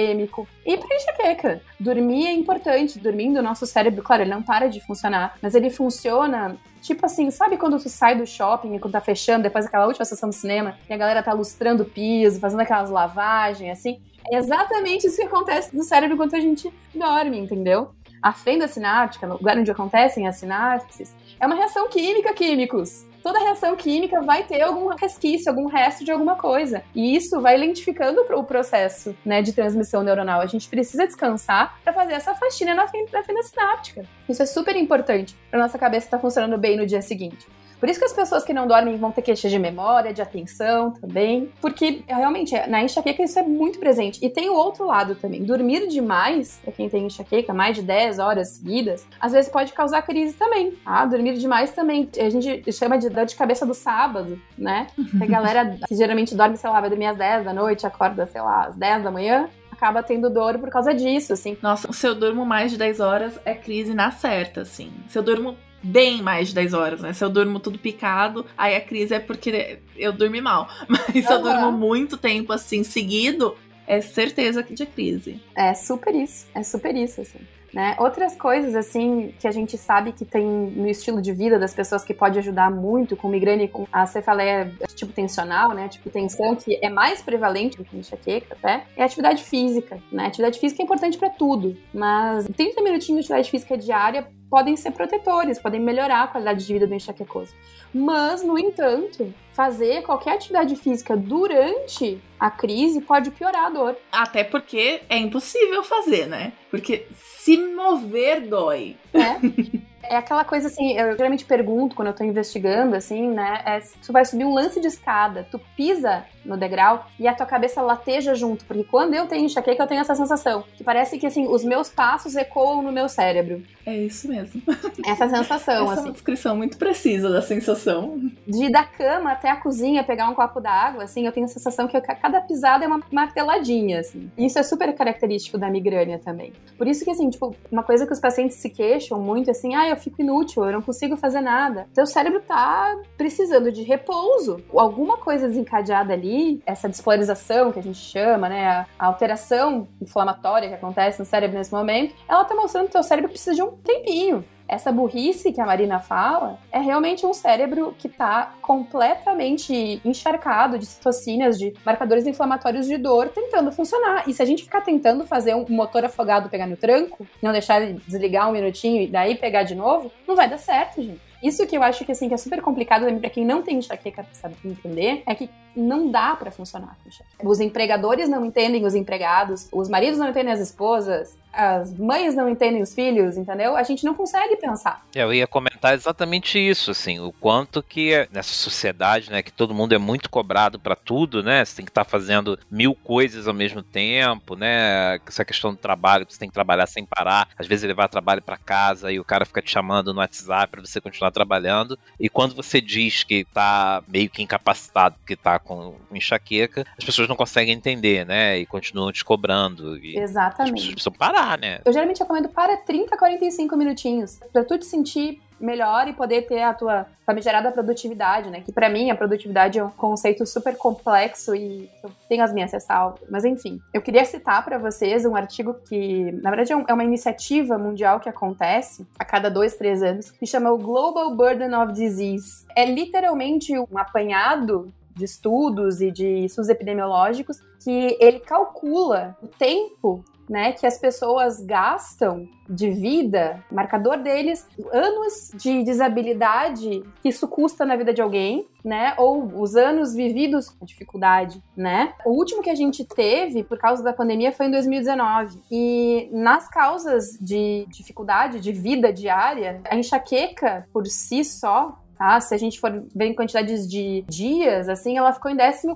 [SPEAKER 6] e para enxaqueca. Dormir é importante. Dormindo, o nosso cérebro, claro, ele não para de funcionar, mas ele funciona Tipo assim, sabe quando tu sai do shopping e quando tá fechando, depois daquela última sessão do cinema, e a galera tá lustrando o piso, fazendo aquelas lavagens, assim? É exatamente isso que acontece no cérebro enquanto a gente dorme, entendeu? a fenda sináptica, no lugar onde acontecem as sinapses, é uma reação química, químicos. Toda reação química vai ter algum resquício, algum resto de alguma coisa. E isso vai lentificando o processo né, de transmissão neuronal. A gente precisa descansar para fazer essa faxina na fenda, sináptica. Isso é super importante para nossa cabeça estar tá funcionando bem no dia seguinte. Por isso que as pessoas que não dormem vão ter queixa de memória, de atenção também, porque realmente na enxaqueca isso é muito presente. E tem o outro lado também. Dormir demais, pra quem tem enxaqueca, mais de 10 horas seguidas, às vezes pode causar crise também. Ah, dormir demais também. A gente chama de dor de cabeça do sábado, né? A [LAUGHS] galera que geralmente dorme, sei lá, vai dormir às 10 da noite, acorda, sei lá, às 10 da manhã, acaba tendo dor por causa disso, assim.
[SPEAKER 2] Nossa, se eu durmo mais de 10 horas, é crise na certa, assim. Se eu durmo bem mais de 10 horas, né? Se eu durmo tudo picado, aí a crise é porque eu dormi mal. [LAUGHS] Mas uhum. se eu durmo muito tempo assim seguido, é certeza que de crise.
[SPEAKER 6] É super isso, é super isso, assim. Né? Outras coisas, assim, que a gente sabe que tem no estilo de vida das pessoas que pode ajudar muito com migrânia e com a cefaleia tipo tensional, né? Tipo tensão, que é mais prevalente do que enxaqueca até, é a atividade física, né? A atividade física é importante para tudo, mas 30 minutinhos de atividade física diária podem ser protetores, podem melhorar a qualidade de vida do enxaquecoso. Mas, no entanto, fazer qualquer atividade física durante a crise pode piorar a dor.
[SPEAKER 2] Até porque é impossível fazer, né? Porque se mover dói.
[SPEAKER 6] É. [LAUGHS] É aquela coisa assim, eu geralmente pergunto quando eu tô investigando, assim, né? É, tu vai subir um lance de escada, tu pisa no degrau e a tua cabeça lateja junto. Porque quando eu tenho enxaqueca, eu tenho essa sensação. Que parece que, assim, os meus passos ecoam no meu cérebro.
[SPEAKER 2] É isso mesmo. [LAUGHS]
[SPEAKER 6] Essa sensação,
[SPEAKER 2] Essa
[SPEAKER 6] assim.
[SPEAKER 2] é uma descrição muito precisa da sensação.
[SPEAKER 6] De ir da cama até a cozinha, pegar um copo d'água, assim, eu tenho a sensação que cada pisada é uma marteladinha, assim. Isso é super característico da migrânia também. Por isso que, assim, tipo, uma coisa que os pacientes se queixam muito, assim, ah, eu fico inútil, eu não consigo fazer nada. Teu cérebro tá precisando de repouso. Alguma coisa desencadeada ali, essa despolarização que a gente chama, né, a, alteração inflamatória que acontece no cérebro nesse momento, ela tá mostrando que teu cérebro precisa de um tempinho essa burrice que a Marina fala é realmente um cérebro que está completamente encharcado de citocinas, de marcadores inflamatórios de dor, tentando funcionar. E se a gente ficar tentando fazer um motor afogado pegar no tranco, não deixar ele desligar um minutinho e daí pegar de novo, não vai dar certo, gente. Isso que eu acho que assim que é super complicado também para quem não tem enxaqueca sabe entender é que não dá para funcionar com enxaqueca. Os empregadores não entendem os empregados, os maridos não entendem as esposas, as mães não entendem os filhos, entendeu? A gente não consegue pensar.
[SPEAKER 3] É, eu ia comentar exatamente isso, assim, o quanto que nessa sociedade, né, que todo mundo é muito cobrado para tudo, né? Você tem que estar tá fazendo mil coisas ao mesmo tempo, né? Essa questão do trabalho, você tem que trabalhar sem parar, às vezes levar trabalho para casa e o cara fica te chamando no WhatsApp para você continuar trabalhando. E quando você diz que tá meio que incapacitado porque tá com enxaqueca, as pessoas não conseguem entender, né? E continuam te cobrando. E as
[SPEAKER 6] Exatamente.
[SPEAKER 3] pessoas precisam parar, né?
[SPEAKER 6] Eu geralmente recomendo para 30, 45 minutinhos, pra tu te sentir melhor e poder ter a tua famigerada produtividade, né? Que pra mim a produtividade é um conceito super complexo e eu tenho as minhas ressalvas. Mas enfim, eu queria citar pra vocês um artigo que, na verdade, é é uma iniciativa mundial que acontece a cada dois, três anos, que chama o Global Burden of Disease. É literalmente um apanhado de estudos e de estudos epidemiológicos que ele calcula o tempo né, que as pessoas gastam de vida, marcador deles, anos de desabilidade que isso custa na vida de alguém, né, ou os anos vividos com dificuldade, né. O último que a gente teve por causa da pandemia foi em 2019 e nas causas de dificuldade de vida diária, a enxaqueca por si só Tá? Se a gente for ver em quantidades de dias, assim, ela ficou em 14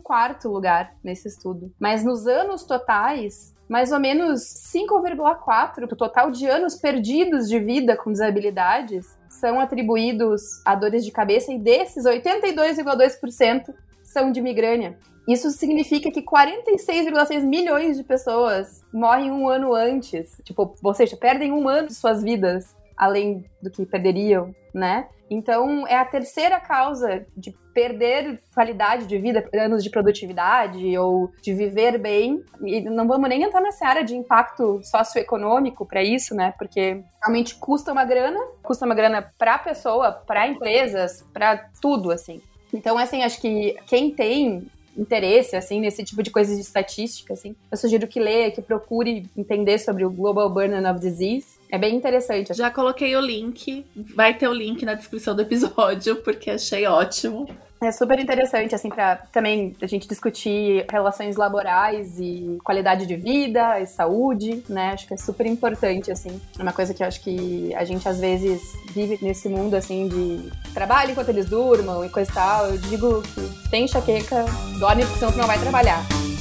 [SPEAKER 6] lugar nesse estudo. Mas nos anos totais, mais ou menos 5,4 do total de anos perdidos de vida com desabilidades são atribuídos a dores de cabeça e desses 82,2% são de migrânia. Isso significa que 46,6 milhões de pessoas morrem um ano antes, tipo, ou seja, perdem um ano de suas vidas além do que perderiam, né? Então, é a terceira causa de perder qualidade de vida, anos de produtividade ou de viver bem. E não vamos nem entrar nessa área de impacto socioeconômico para isso, né? Porque realmente custa uma grana, custa uma grana para a pessoa, para empresas, para tudo, assim. Então, assim, acho que quem tem interesse, assim, nesse tipo de coisas de estatística, assim, eu sugiro que leia, que procure entender sobre o Global Burden of Disease. É bem interessante.
[SPEAKER 2] Já coloquei o link, vai ter o link na descrição do episódio, porque achei ótimo.
[SPEAKER 6] É super interessante, assim, para também a gente discutir relações laborais e qualidade de vida e saúde, né? Acho que é super importante, assim. É uma coisa que eu acho que a gente às vezes vive nesse mundo, assim, de trabalho enquanto eles durmam e coisa e tal. Eu digo que tem enxaqueca, dorme porque senão tu não vai trabalhar.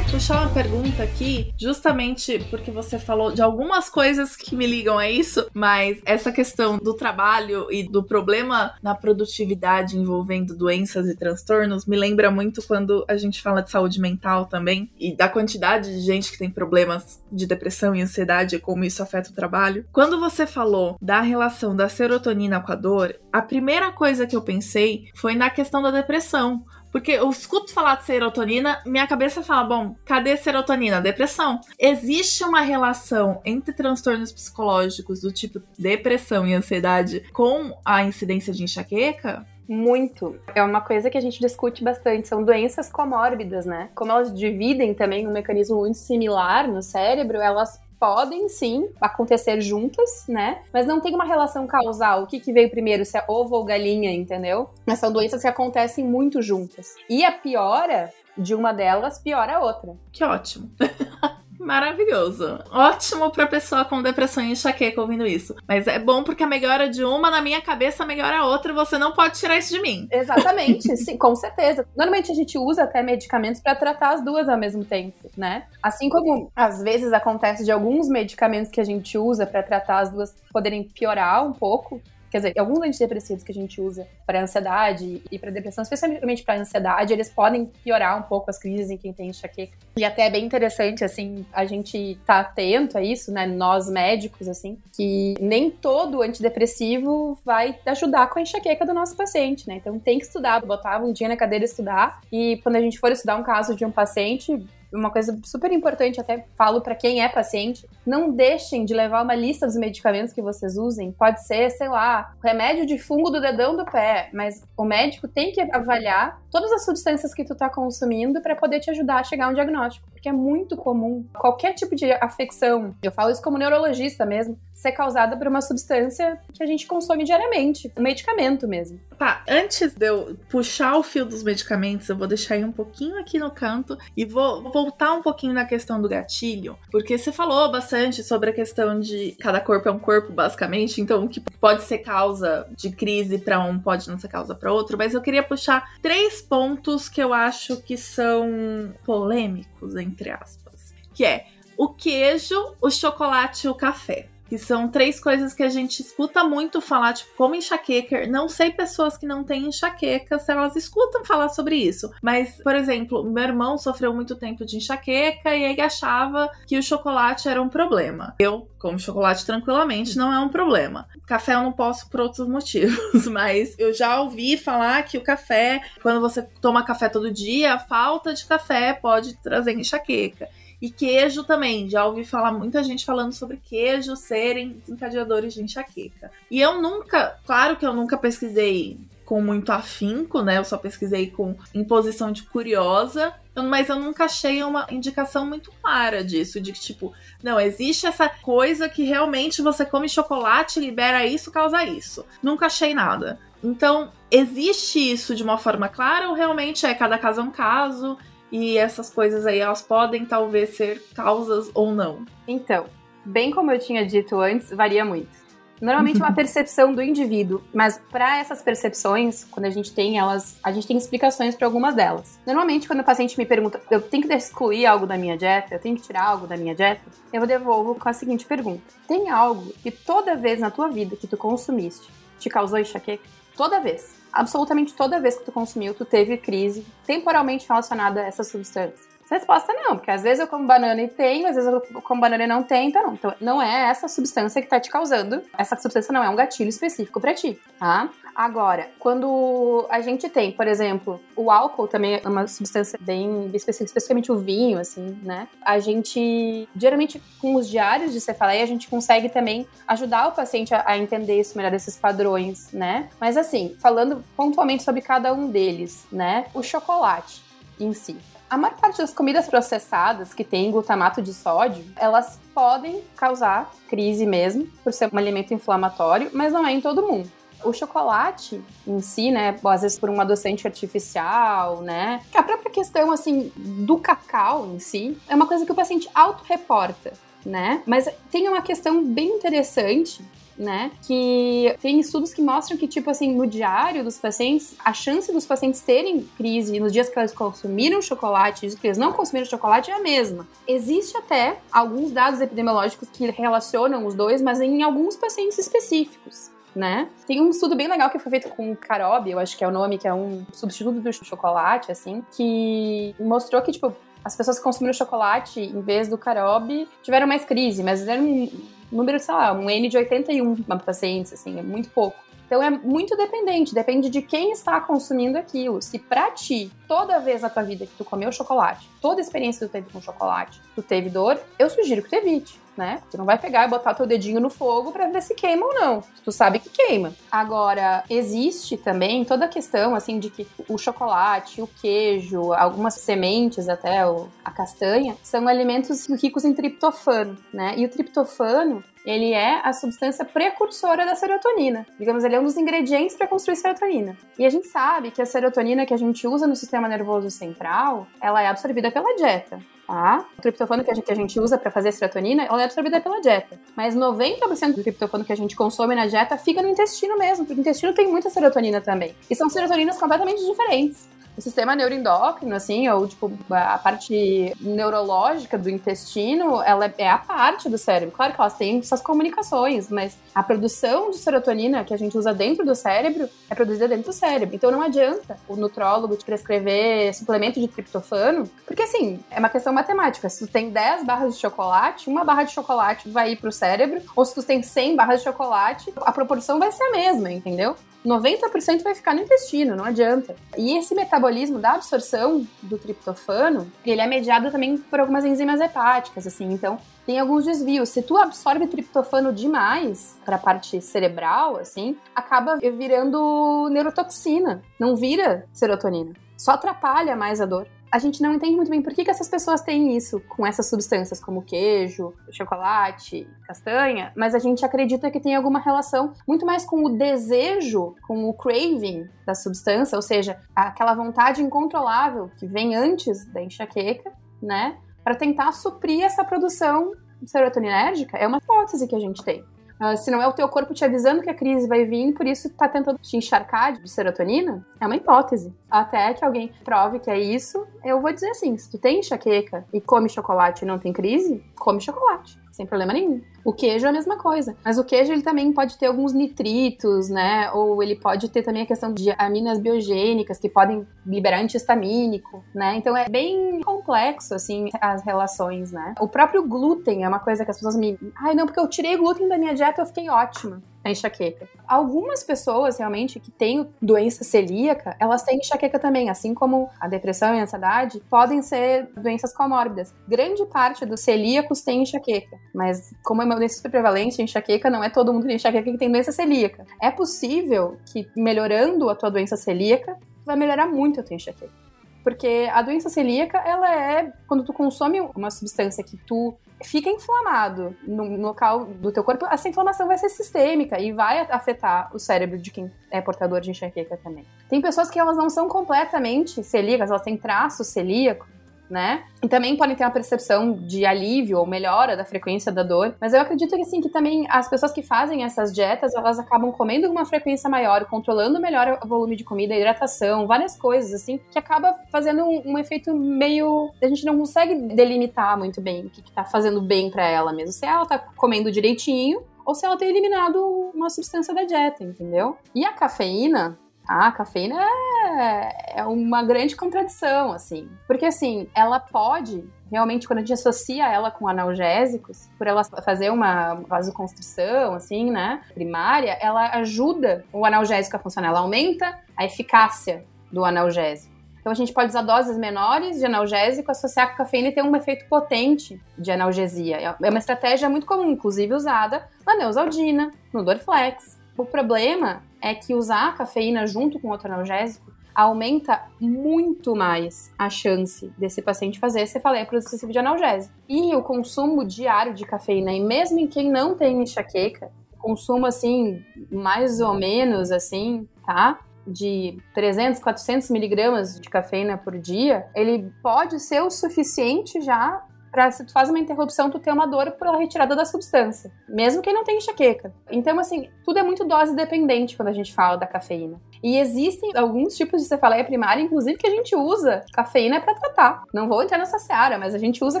[SPEAKER 2] Puxar uma pergunta aqui, justamente porque você falou de algumas coisas que me ligam a isso, mas essa questão do trabalho e do problema na produtividade envolvendo doenças e transtornos me lembra muito quando a gente fala de saúde mental também e da quantidade de gente que tem problemas de depressão e ansiedade e como isso afeta o trabalho. Quando você falou da relação da serotonina com a dor, a primeira coisa que eu pensei foi na questão da depressão. Porque eu escuto falar de serotonina, minha cabeça fala, bom, cadê serotonina? Depressão. Existe uma relação entre transtornos psicológicos do tipo depressão e ansiedade com a incidência de enxaqueca?
[SPEAKER 6] Muito. É uma coisa que a gente discute bastante. São doenças comórbidas, né? Como elas dividem também um mecanismo muito similar no cérebro, elas podem sim acontecer juntas, né? Mas não tem uma relação causal. O que, que veio primeiro, se é ovo ou galinha, entendeu? Mas são doenças que acontecem muito juntas. E a piora de uma delas piora a outra.
[SPEAKER 2] Que ótimo. [LAUGHS] Maravilhoso. Ótimo pra pessoa com depressão e enxaqueca ouvindo isso. Mas é bom porque a melhora de uma, na minha cabeça, melhora a outra. Você não pode tirar isso de mim.
[SPEAKER 6] Exatamente, [LAUGHS] sim, com certeza. Normalmente a gente usa até medicamentos pra tratar as duas ao mesmo tempo, né? Assim como às vezes acontece de alguns medicamentos que a gente usa pra tratar as duas poderem piorar um pouco. Quer dizer, alguns antidepressivos que a gente usa para ansiedade e para depressão, especialmente para ansiedade, eles podem piorar um pouco as crises em quem tem enxaqueca. E até é bem interessante, assim, a gente tá atento a isso, né? Nós médicos, assim, que nem todo antidepressivo vai ajudar com a enxaqueca do nosso paciente, né? Então tem que estudar, botar um dia na cadeira estudar. E quando a gente for estudar um caso de um paciente, uma coisa super importante, até falo para quem é paciente, não deixem de levar uma lista dos medicamentos que vocês usem. Pode ser, sei lá, remédio de fungo do dedão do pé, mas o médico tem que avaliar todas as substâncias que tu tá consumindo para poder te ajudar a chegar a um diagnóstico, porque é muito comum qualquer tipo de afecção, eu falo isso como neurologista mesmo, ser causada por uma substância que a gente consome diariamente, um medicamento mesmo.
[SPEAKER 2] Tá, antes de eu puxar o fio dos medicamentos, eu vou deixar aí um pouquinho aqui no canto e vou voltar um pouquinho na questão do gatilho, porque você falou bastante sobre a questão de cada corpo é um corpo, basicamente, então o que pode ser causa de crise para um pode não ser causa para outro, mas eu queria puxar três pontos que eu acho que são polêmicos, entre aspas, que é o queijo, o chocolate e o café. Que são três coisas que a gente escuta muito falar, tipo, como enxaqueca. Não sei pessoas que não têm enxaqueca se elas escutam falar sobre isso. Mas, por exemplo, meu irmão sofreu muito tempo de enxaqueca e ele achava que o chocolate era um problema. Eu como chocolate tranquilamente, não é um problema. Café eu não posso por outros [LAUGHS] motivos, mas eu já ouvi falar que o café, quando você toma café todo dia, a falta de café pode trazer enxaqueca. E queijo também, já ouvi falar muita gente falando sobre queijo serem desencadeadores de enxaqueca. E eu nunca, claro que eu nunca pesquisei com muito afinco, né? Eu só pesquisei com imposição de curiosa, mas eu nunca achei uma indicação muito clara disso, de que, tipo, não, existe essa coisa que realmente você come chocolate, libera isso, causa isso. Nunca achei nada. Então, existe isso de uma forma clara ou realmente é cada caso é um caso? E essas coisas aí elas podem talvez ser causas ou não.
[SPEAKER 6] Então, bem como eu tinha dito antes, varia muito. Normalmente é uma [LAUGHS] percepção do indivíduo, mas para essas percepções, quando a gente tem elas, a gente tem explicações para algumas delas. Normalmente, quando o paciente me pergunta, eu tenho que excluir algo da minha dieta, eu tenho que tirar algo da minha dieta, eu devolvo com a seguinte pergunta: tem algo que toda vez na tua vida que tu consumiste te causou enxaqueca? Toda vez absolutamente toda vez que tu consumiu, tu teve crise temporalmente relacionada a essa substância. Resposta não, porque às vezes eu como banana e tenho, às vezes eu como banana e não tenho, então não. Então não é essa substância que tá te causando. Essa substância não é um gatilho específico para ti, tá? Agora, quando a gente tem, por exemplo, o álcool também é uma substância bem especificamente o vinho, assim, né? A gente, geralmente, com os diários de cefaleia, a gente consegue também ajudar o paciente a, a entender isso melhor, esses padrões, né? Mas assim, falando pontualmente sobre cada um deles, né? O chocolate em si. A maior parte das comidas processadas que tem glutamato de sódio, elas podem causar crise mesmo, por ser um alimento inflamatório, mas não é em todo mundo. O chocolate em si, né, às vezes por um adoçante artificial, né, a própria questão, assim, do cacau em si, é uma coisa que o paciente autorreporta, né, mas tem uma questão bem interessante né? Que tem estudos que mostram que, tipo assim, no diário dos pacientes, a chance dos pacientes terem crise nos dias que eles consumiram chocolate e que eles não consumiram chocolate é a mesma. Existe até alguns dados epidemiológicos que relacionam os dois, mas em alguns pacientes específicos né? Tem um estudo bem legal que foi feito com carob, eu acho que é o nome, que é um substituto do chocolate, assim, que mostrou que, tipo, as pessoas que consumiram chocolate em vez do carob tiveram mais crise, mas era um número, sei lá, um N de 81 pacientes, assim, é muito pouco. Então é muito dependente, depende de quem está consumindo aquilo. Se pra ti, toda vez na tua vida que tu comeu chocolate, toda experiência que tu teve com chocolate, tu teve dor, eu sugiro que tu evite né? Tu não vai pegar e botar teu dedinho no fogo para ver se queima ou não. Tu sabe que queima. Agora, existe também toda a questão, assim, de que o chocolate, o queijo, algumas sementes até, a castanha, são alimentos ricos em triptofano, né? E o triptofano, ele é a substância precursora da serotonina. Digamos, ele é um dos ingredientes para construir serotonina. E a gente sabe que a serotonina que a gente usa no sistema nervoso central, ela é absorvida pela dieta tá? O triptofano que a gente, que a gente usa para fazer serotonina, ela é absorvida pela dieta. Mas 90% do triptofano que a gente consome na dieta fica no intestino mesmo, porque o intestino tem muita serotonina também. E são serotoninas completamente diferentes o sistema neuroendócrino, assim, ou tipo, a parte neurológica do intestino, ela é a parte do cérebro. Claro que elas têm suas comunicações, mas a produção de serotonina que a gente usa dentro do cérebro é produzida dentro do cérebro. Então não adianta o nutrólogo te prescrever suplemento de triptofano, porque assim, é uma questão matemática. Se tu tem 10 barras de chocolate, uma barra de chocolate vai ir pro cérebro, ou se tu tem 100 barras de chocolate, a proporção vai ser a mesma, entendeu? 90% vai ficar no intestino, não adianta. E esse metabolismo da absorção do triptofano, ele é mediado também por algumas enzimas hepáticas, assim, então tem alguns desvios. Se tu absorve triptofano demais para a parte cerebral, assim, acaba virando neurotoxina, não vira serotonina. Só atrapalha mais a dor a gente não entende muito bem por que, que essas pessoas têm isso com essas substâncias, como queijo, chocolate, castanha, mas a gente acredita que tem alguma relação muito mais com o desejo, com o craving da substância, ou seja, aquela vontade incontrolável que vem antes da enxaqueca, né? Para tentar suprir essa produção serotoninérgica, é uma hipótese que a gente tem. Uh, se não é o teu corpo te avisando que a crise vai vir, por isso tá tentando te encharcar de serotonina, é uma hipótese. Até que alguém prove que é isso, eu vou dizer assim: se tu tem enxaqueca e come chocolate e não tem crise, come chocolate sem problema nenhum. O queijo é a mesma coisa, mas o queijo ele também pode ter alguns nitritos, né? Ou ele pode ter também a questão de aminas biogênicas que podem liberar antihistamínico, né? Então é bem complexo assim as relações, né? O próprio glúten é uma coisa que as pessoas me, ai não, porque eu tirei glúten da minha dieta, eu fiquei ótima a enxaqueca. Algumas pessoas realmente que têm doença celíaca, elas têm enxaqueca também, assim como a depressão e a ansiedade podem ser doenças comórbidas. Grande parte dos celíacos tem enxaqueca, mas como é doença super prevalente, enxaqueca não é todo mundo que tem enxaqueca que tem doença celíaca. É possível que melhorando a tua doença celíaca, vai melhorar muito a tua enxaqueca. Porque a doença celíaca, ela é quando tu consome uma substância que tu fica inflamado no, local do teu corpo, essa inflamação vai ser sistêmica e vai afetar o cérebro de quem é portador de enxaqueca também. Tem pessoas que elas não são completamente celíacas, elas têm traços celíacos, né? E também podem ter uma percepção de alívio ou melhora da frequência da dor. Mas eu acredito que assim que também as pessoas que fazem essas dietas, elas acabam comendo uma frequência maior, controlando melhor o volume de comida, hidratação, várias coisas assim, que acaba fazendo um, um efeito meio a gente não consegue delimitar muito bem o que, que tá fazendo bem para ela mesmo. Se ela tá comendo direitinho, ou se ela tem eliminado uma substância da dieta, entendeu? E a cafeína, ah, a cafeína é, é uma grande contradição, assim. Porque, assim, ela pode realmente quando a gente associa ela com analgésicos, por ela fazer uma vasoconstrição, assim, né, primária, ela ajuda o analgésico a funcionar, ela aumenta a eficácia do analgésico. Então a gente pode usar doses menores de analgésico, associar com cafeína e ter um efeito potente de analgesia. É uma estratégia muito comum, inclusive usada na Neusaldina, no Dorflex. O problema é que usar a cafeína junto com outro analgésico aumenta muito mais a chance desse paciente fazer cefaleia por excessivo de analgésico. E o consumo diário de cafeína, e mesmo em quem não tem enxaqueca, consumo assim, mais ou menos assim, tá? de 300, 400 miligramas de cafeína por dia, ele pode ser o suficiente já para se tu faz uma interrupção, tu ter uma dor pela retirada da substância, mesmo quem não tem enxaqueca. Então, assim, tudo é muito dose dependente quando a gente fala da cafeína. E existem alguns tipos de cefaleia primária, inclusive, que a gente usa cafeína para tratar. Não vou entrar nessa seara, mas a gente usa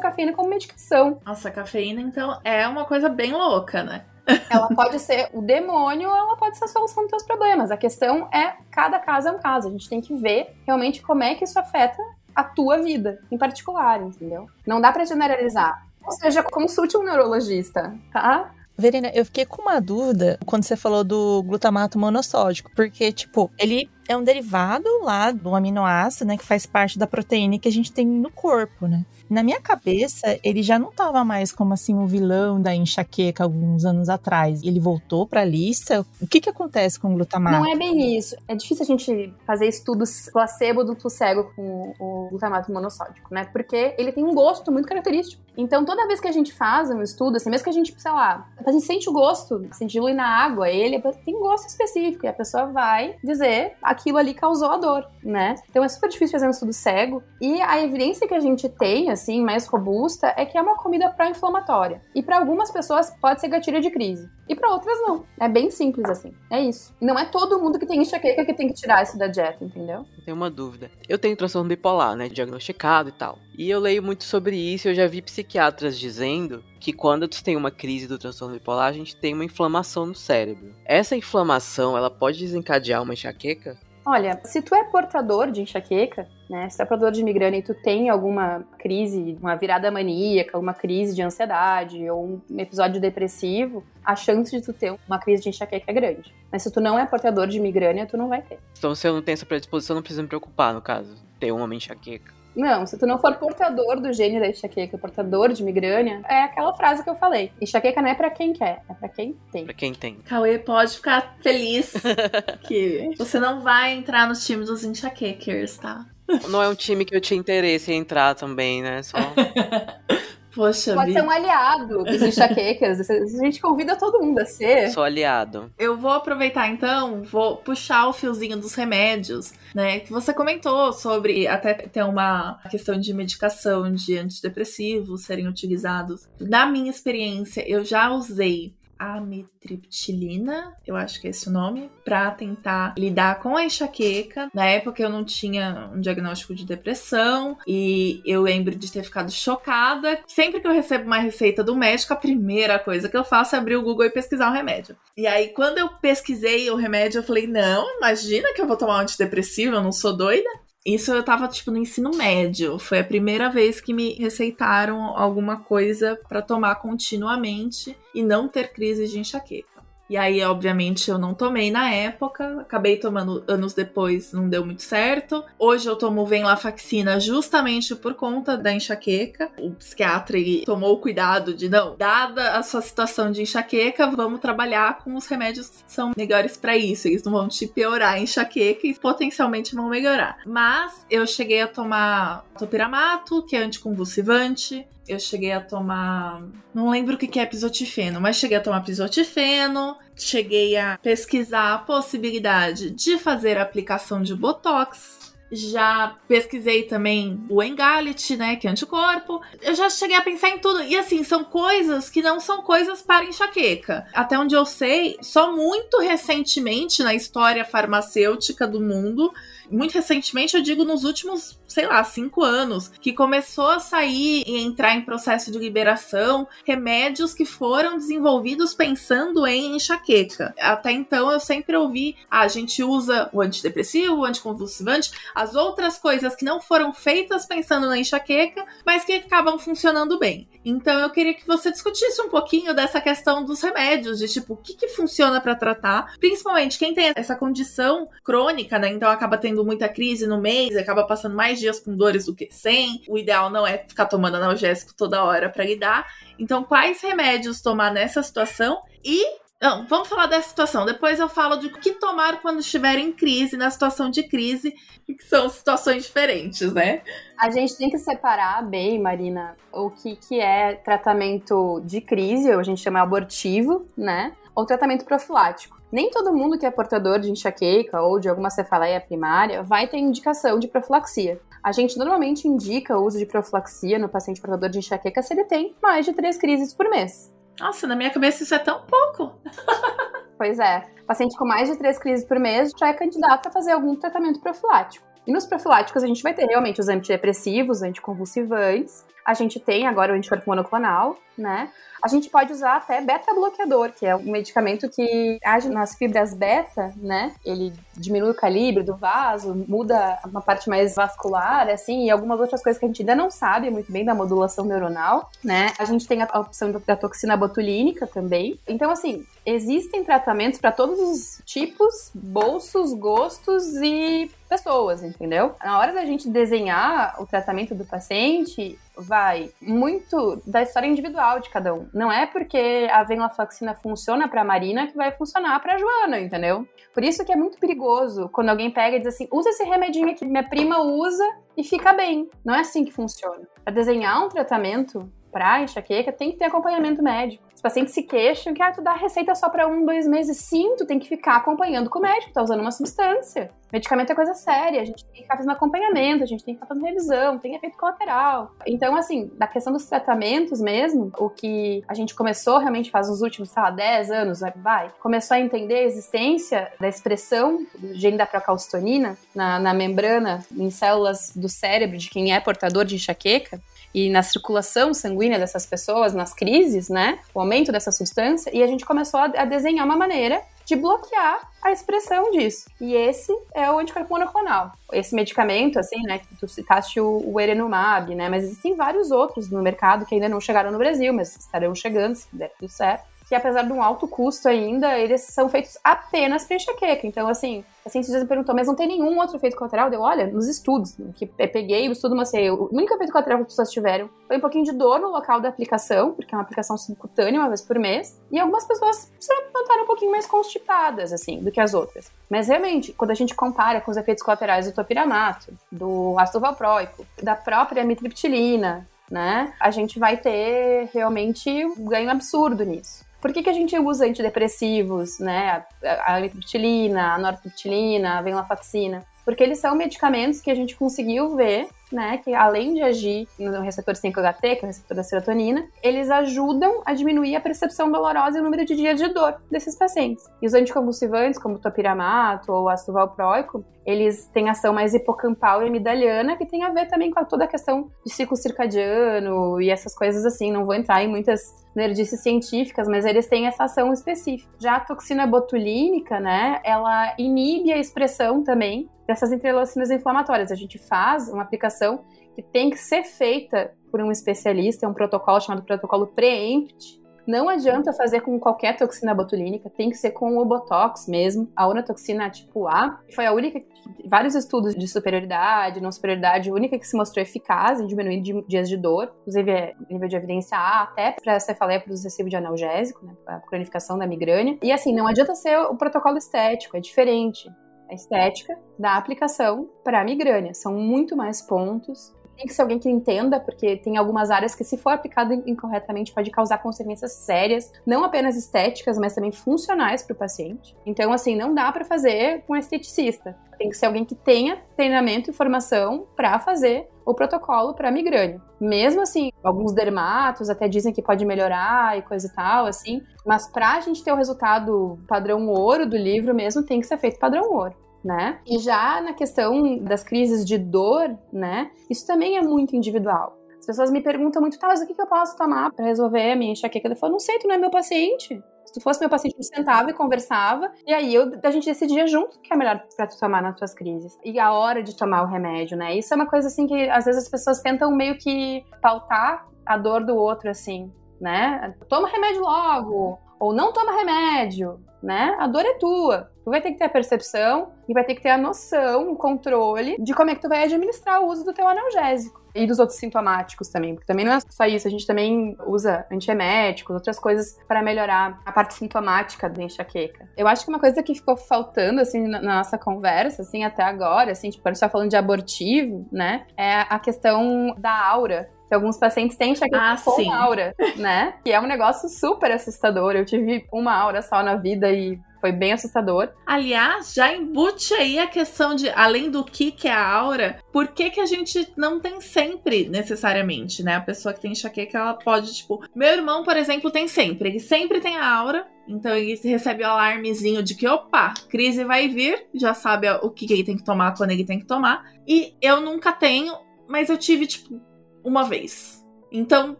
[SPEAKER 6] cafeína como medicação.
[SPEAKER 2] Nossa, a cafeína, então, é uma coisa bem louca, né? [LAUGHS]
[SPEAKER 6] ela pode ser o demônio ou ela pode ser a solução dos teus problemas. A questão é, cada caso é um caso. A gente tem que ver realmente como é que isso afeta a tua vida em particular, entendeu? Não dá para generalizar. Ou seja, consulte um neurologista, tá?
[SPEAKER 5] Verena, eu fiquei com uma dúvida quando você falou do glutamato monossódico, porque, tipo, ele é um derivado lá do aminoácido, né, que faz parte da proteína que a gente tem no corpo, né? Na minha cabeça, ele já não estava mais como assim o vilão da enxaqueca alguns anos atrás. Ele voltou para a lista. O que que acontece com o glutamato?
[SPEAKER 6] Não é bem isso. É difícil a gente fazer estudos placebo duplo cego com o glutamato monossódico, né? Porque ele tem um gosto muito característico. Então, toda vez que a gente faz um estudo, assim, mesmo que a gente, sei lá, a gente sente o gosto, se dilui na água, ele tem um gosto específico e a pessoa vai dizer aquilo ali causou a dor, né? Então é super difícil fazer um estudo cego e a evidência que a gente tem, assim, mais robusta, é que é uma comida pró-inflamatória. E para algumas pessoas pode ser gatilho de crise. E para outras não. É bem simples assim. É isso. Não é todo mundo que tem enxaqueca que tem que tirar isso da dieta, entendeu?
[SPEAKER 4] Eu tenho uma dúvida. Eu tenho transtorno bipolar, né? Diagnosticado e tal. E eu leio muito sobre isso, eu já vi psiquiatras dizendo que quando tu tem uma crise do transtorno bipolar, a gente tem uma inflamação no cérebro. Essa inflamação, ela pode desencadear uma enxaqueca?
[SPEAKER 6] Olha, se tu é portador de enxaqueca, né, se tu é portador de migrânia e tu tem alguma crise, uma virada maníaca, uma crise de ansiedade ou um episódio depressivo, a chance de tu ter uma crise de enxaqueca é grande. Mas se tu não é portador de migrânia, tu não vai ter.
[SPEAKER 4] Então se eu não tenho essa predisposição, não preciso me preocupar, no caso, ter uma enxaqueca.
[SPEAKER 6] Não, se tu não for portador do gene da enxaqueca, portador de migrânia, é aquela frase que eu falei. Enxaqueca não é pra quem quer, é pra quem tem.
[SPEAKER 4] Pra quem tem.
[SPEAKER 2] Cauê pode ficar feliz [LAUGHS] que você não vai entrar no time dos enxaquequers, tá?
[SPEAKER 4] Não é um time que eu tinha interesse em entrar também, né? Só... [LAUGHS]
[SPEAKER 2] Poxa
[SPEAKER 6] Pode
[SPEAKER 2] vida.
[SPEAKER 6] ser um aliado dos enxaquecas. A gente convida todo mundo a ser.
[SPEAKER 4] Sou aliado.
[SPEAKER 2] Eu vou aproveitar então, vou puxar o fiozinho dos remédios, né? Que você comentou sobre até ter uma questão de medicação de antidepressivos serem utilizados. Na minha experiência, eu já usei amitriptilina, eu acho que é esse o nome, para tentar lidar com a enxaqueca. Na época eu não tinha um diagnóstico de depressão e eu lembro de ter ficado chocada. Sempre que eu recebo uma receita do médico, a primeira coisa que eu faço é abrir o Google e pesquisar o remédio. E aí quando eu pesquisei o remédio, eu falei: "Não, imagina que eu vou tomar um antidepressivo, eu não sou doida". Isso eu tava, tipo, no ensino médio. Foi a primeira vez que me receitaram alguma coisa para tomar continuamente e não ter crise de enxaqueca. E aí, obviamente, eu não tomei na época, acabei tomando anos depois, não deu muito certo. Hoje eu tomo venlafaxina justamente por conta da enxaqueca. O psiquiatra tomou o cuidado de não, dada a sua situação de enxaqueca, vamos trabalhar com os remédios que são melhores para isso. Eles não vão te piorar a enxaqueca e potencialmente vão melhorar. Mas eu cheguei a tomar topiramato, que é anticonvulsivante, eu cheguei a tomar. Não lembro o que é pisotifeno, mas cheguei a tomar pisotifeno. Cheguei a pesquisar a possibilidade de fazer aplicação de botox. Já pesquisei também o Engalit, né, que é anticorpo. Eu já cheguei a pensar em tudo. E assim, são coisas que não são coisas para enxaqueca. Até onde eu sei, só muito recentemente na história farmacêutica do mundo muito recentemente, eu digo nos últimos, sei lá, cinco anos, que começou a sair e entrar em processo de liberação remédios que foram desenvolvidos pensando em enxaqueca. Até então eu sempre ouvi, ah, a gente usa o antidepressivo, o anticonvulsivante, as outras coisas que não foram feitas pensando na enxaqueca, mas que acabam funcionando bem. Então eu queria que você discutisse um pouquinho dessa questão dos remédios, de tipo, o que, que funciona para tratar, principalmente quem tem essa condição crônica, né? Então acaba tendo muita crise no mês, acaba passando mais dias com dores do que sem. O ideal não é ficar tomando analgésico toda hora para lidar. Então, quais remédios tomar nessa situação e não, vamos falar dessa situação. Depois eu falo de o que tomar quando estiver em crise, na situação de crise, que são situações diferentes, né?
[SPEAKER 6] A gente tem que separar bem, Marina, o que, que é tratamento de crise, ou a gente chama abortivo, né? Ou tratamento profilático. Nem todo mundo que é portador de enxaqueca ou de alguma cefaleia primária vai ter indicação de profilaxia. A gente normalmente indica o uso de profilaxia no paciente portador de enxaqueca se ele tem mais de três crises por mês.
[SPEAKER 2] Nossa, na minha cabeça isso é tão pouco. [LAUGHS]
[SPEAKER 6] pois é. Paciente com mais de três crises por mês já é candidato a fazer algum tratamento profilático. E nos profiláticos a gente vai ter realmente os antidepressivos, anticonvulsivantes. A gente tem agora o anticorpo monoclonal, né? A gente pode usar até beta-bloqueador, que é um medicamento que age nas fibras beta, né? Ele diminui o calibre do vaso, muda uma parte mais vascular, assim, e algumas outras coisas que a gente ainda não sabe muito bem da modulação neuronal, né? A gente tem a opção da toxina botulínica também. Então, assim, existem tratamentos para todos os tipos, bolsos, gostos e pessoas, entendeu? Na hora da gente desenhar o tratamento do paciente, vai muito da história individual de cada um. Não é porque a venlafaxina funciona para Marina que vai funcionar para Joana, entendeu? Por isso que é muito perigoso quando alguém pega e diz assim: "Usa esse remedinho que minha prima usa e fica bem". Não é assim que funciona. Para desenhar um tratamento para enxaqueca tem que ter acompanhamento médico. Os pacientes se queixam que ah, tu dá receita só para um, dois meses. Sim, tu tem que ficar acompanhando com o médico, tá usando uma substância. Medicamento é coisa séria, a gente tem que ficar fazendo acompanhamento, a gente tem que ficar fazendo revisão, tem efeito colateral. Então, assim, da questão dos tratamentos mesmo, o que a gente começou realmente faz nos últimos, sei lá, 10 anos, vai, começou a entender a existência da expressão do gene da procalcitonina na, na membrana, em células do cérebro de quem é portador de enxaqueca, e na circulação sanguínea dessas pessoas, nas crises, né? O aumento dessa substância, e a gente começou a, desenhar uma maneira de bloquear a expressão disso. E esse é o anticorpo monoclonal. Esse medicamento, assim, né, que tu citaste o, o Erenumab, né, mas existem vários outros no mercado que ainda não chegaram no Brasil, mas estarão chegando, se der tudo certo que apesar de um alto custo ainda, eles são feitos apenas para enxaqueca. Então, assim, a cientista me perguntou, mas não tem nenhum outro efeito colateral? Deu, olha, nos estudos, né, que eu peguei o estudo, assim, o único efeito colateral que as pessoas tiveram foi um pouquinho de dor no local da aplicação, porque é uma aplicação subcutânea uma vez por mês, e algumas pessoas se notaram um pouquinho mais constipadas, assim, do que as outras. Mas realmente, quando a gente compara com os efeitos colaterais do topiramato, do ácido valproico, da própria mitriptilina, né, a gente vai ter realmente um ganho absurdo nisso. Por que, que a gente usa antidepressivos, né? A amitriptilina, a nortriptilina, a venlafaxina? Porque eles são medicamentos que a gente conseguiu ver né, que além de agir no receptor 5-HT, que é o receptor da serotonina, eles ajudam a diminuir a percepção dolorosa e o número de dias de dor desses pacientes. E os anticonvulsivantes, como o topiramato ou ácido valproico, eles têm ação mais hipocampal e amidaliana, que tem a ver também com toda a questão de ciclo circadiano e essas coisas assim. Não vou entrar em muitas nerdices científicas, mas eles têm essa ação específica. Já a toxina botulínica, né, ela inibe a expressão também dessas interleucinas inflamatórias. A gente faz uma aplicação que tem que ser feita por um especialista, é um protocolo chamado protocolo preempt, não adianta fazer com qualquer toxina botulínica, tem que ser com o Botox mesmo, a onotoxina tipo A. Foi a única, vários estudos de superioridade, não superioridade, única que se mostrou eficaz em diminuir dias de dor, inclusive é nível de evidência A, até para cefaleia produziva de analgésico, né, a cronificação da migrânia. E assim, não adianta ser o protocolo estético, é diferente a estética da aplicação para a migrânia. São muito mais pontos, tem que ser alguém que entenda, porque tem algumas áreas que, se for aplicado incorretamente, pode causar consequências sérias, não apenas estéticas, mas também funcionais para o paciente. Então, assim, não dá para fazer com um esteticista. Tem que ser alguém que tenha treinamento e formação para fazer o protocolo para migrânia. Mesmo assim, alguns dermatos até dizem que pode melhorar e coisa e tal, assim, mas para a gente ter o resultado padrão ouro do livro mesmo, tem que ser feito padrão ouro né? E já na questão das crises de dor, né? Isso também é muito individual. As pessoas me perguntam muito, tá, mas o que, eu posso tomar para resolver a minha enxaqueca? Eu falo, não sei, tu não é meu paciente. Se tu fosse meu paciente, gente sentava e conversava, e aí eu, a gente decidia junto o que é melhor para tu tomar nas tuas crises. E a hora de tomar o remédio, né? Isso é uma coisa assim que às vezes as pessoas tentam meio que pautar a dor do outro, assim, né? Toma remédio logo, ou não toma remédio, né? A dor é tua. Tu vai ter que ter a percepção e vai ter que ter a noção, o controle de como é que tu vai administrar o uso do teu analgésico. E dos outros sintomáticos também, porque também não é só isso, a gente também usa antieméticos, outras coisas para melhorar a parte sintomática da enxaqueca. Eu acho que uma coisa que ficou faltando, assim, na nossa conversa, assim, até agora, assim, tipo, a gente tá falando de abortivo, né, é a questão da aura que alguns pacientes têm enxaqueca ah, com sim. aura, né? Que é um negócio super assustador. Eu tive uma aura só na vida e foi bem assustador.
[SPEAKER 2] Aliás, já embute aí a questão de, além do que, que é a aura, por que, que a gente não tem sempre, necessariamente, né? A pessoa que tem enxaqueca, ela pode, tipo. Meu irmão, por exemplo, tem sempre. Ele sempre tem a aura. Então ele recebe o alarmezinho de que, opa, crise vai vir, já sabe o que, que ele tem que tomar quando ele tem que tomar. E eu nunca tenho, mas eu tive, tipo, uma vez. Então,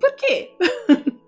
[SPEAKER 2] por quê?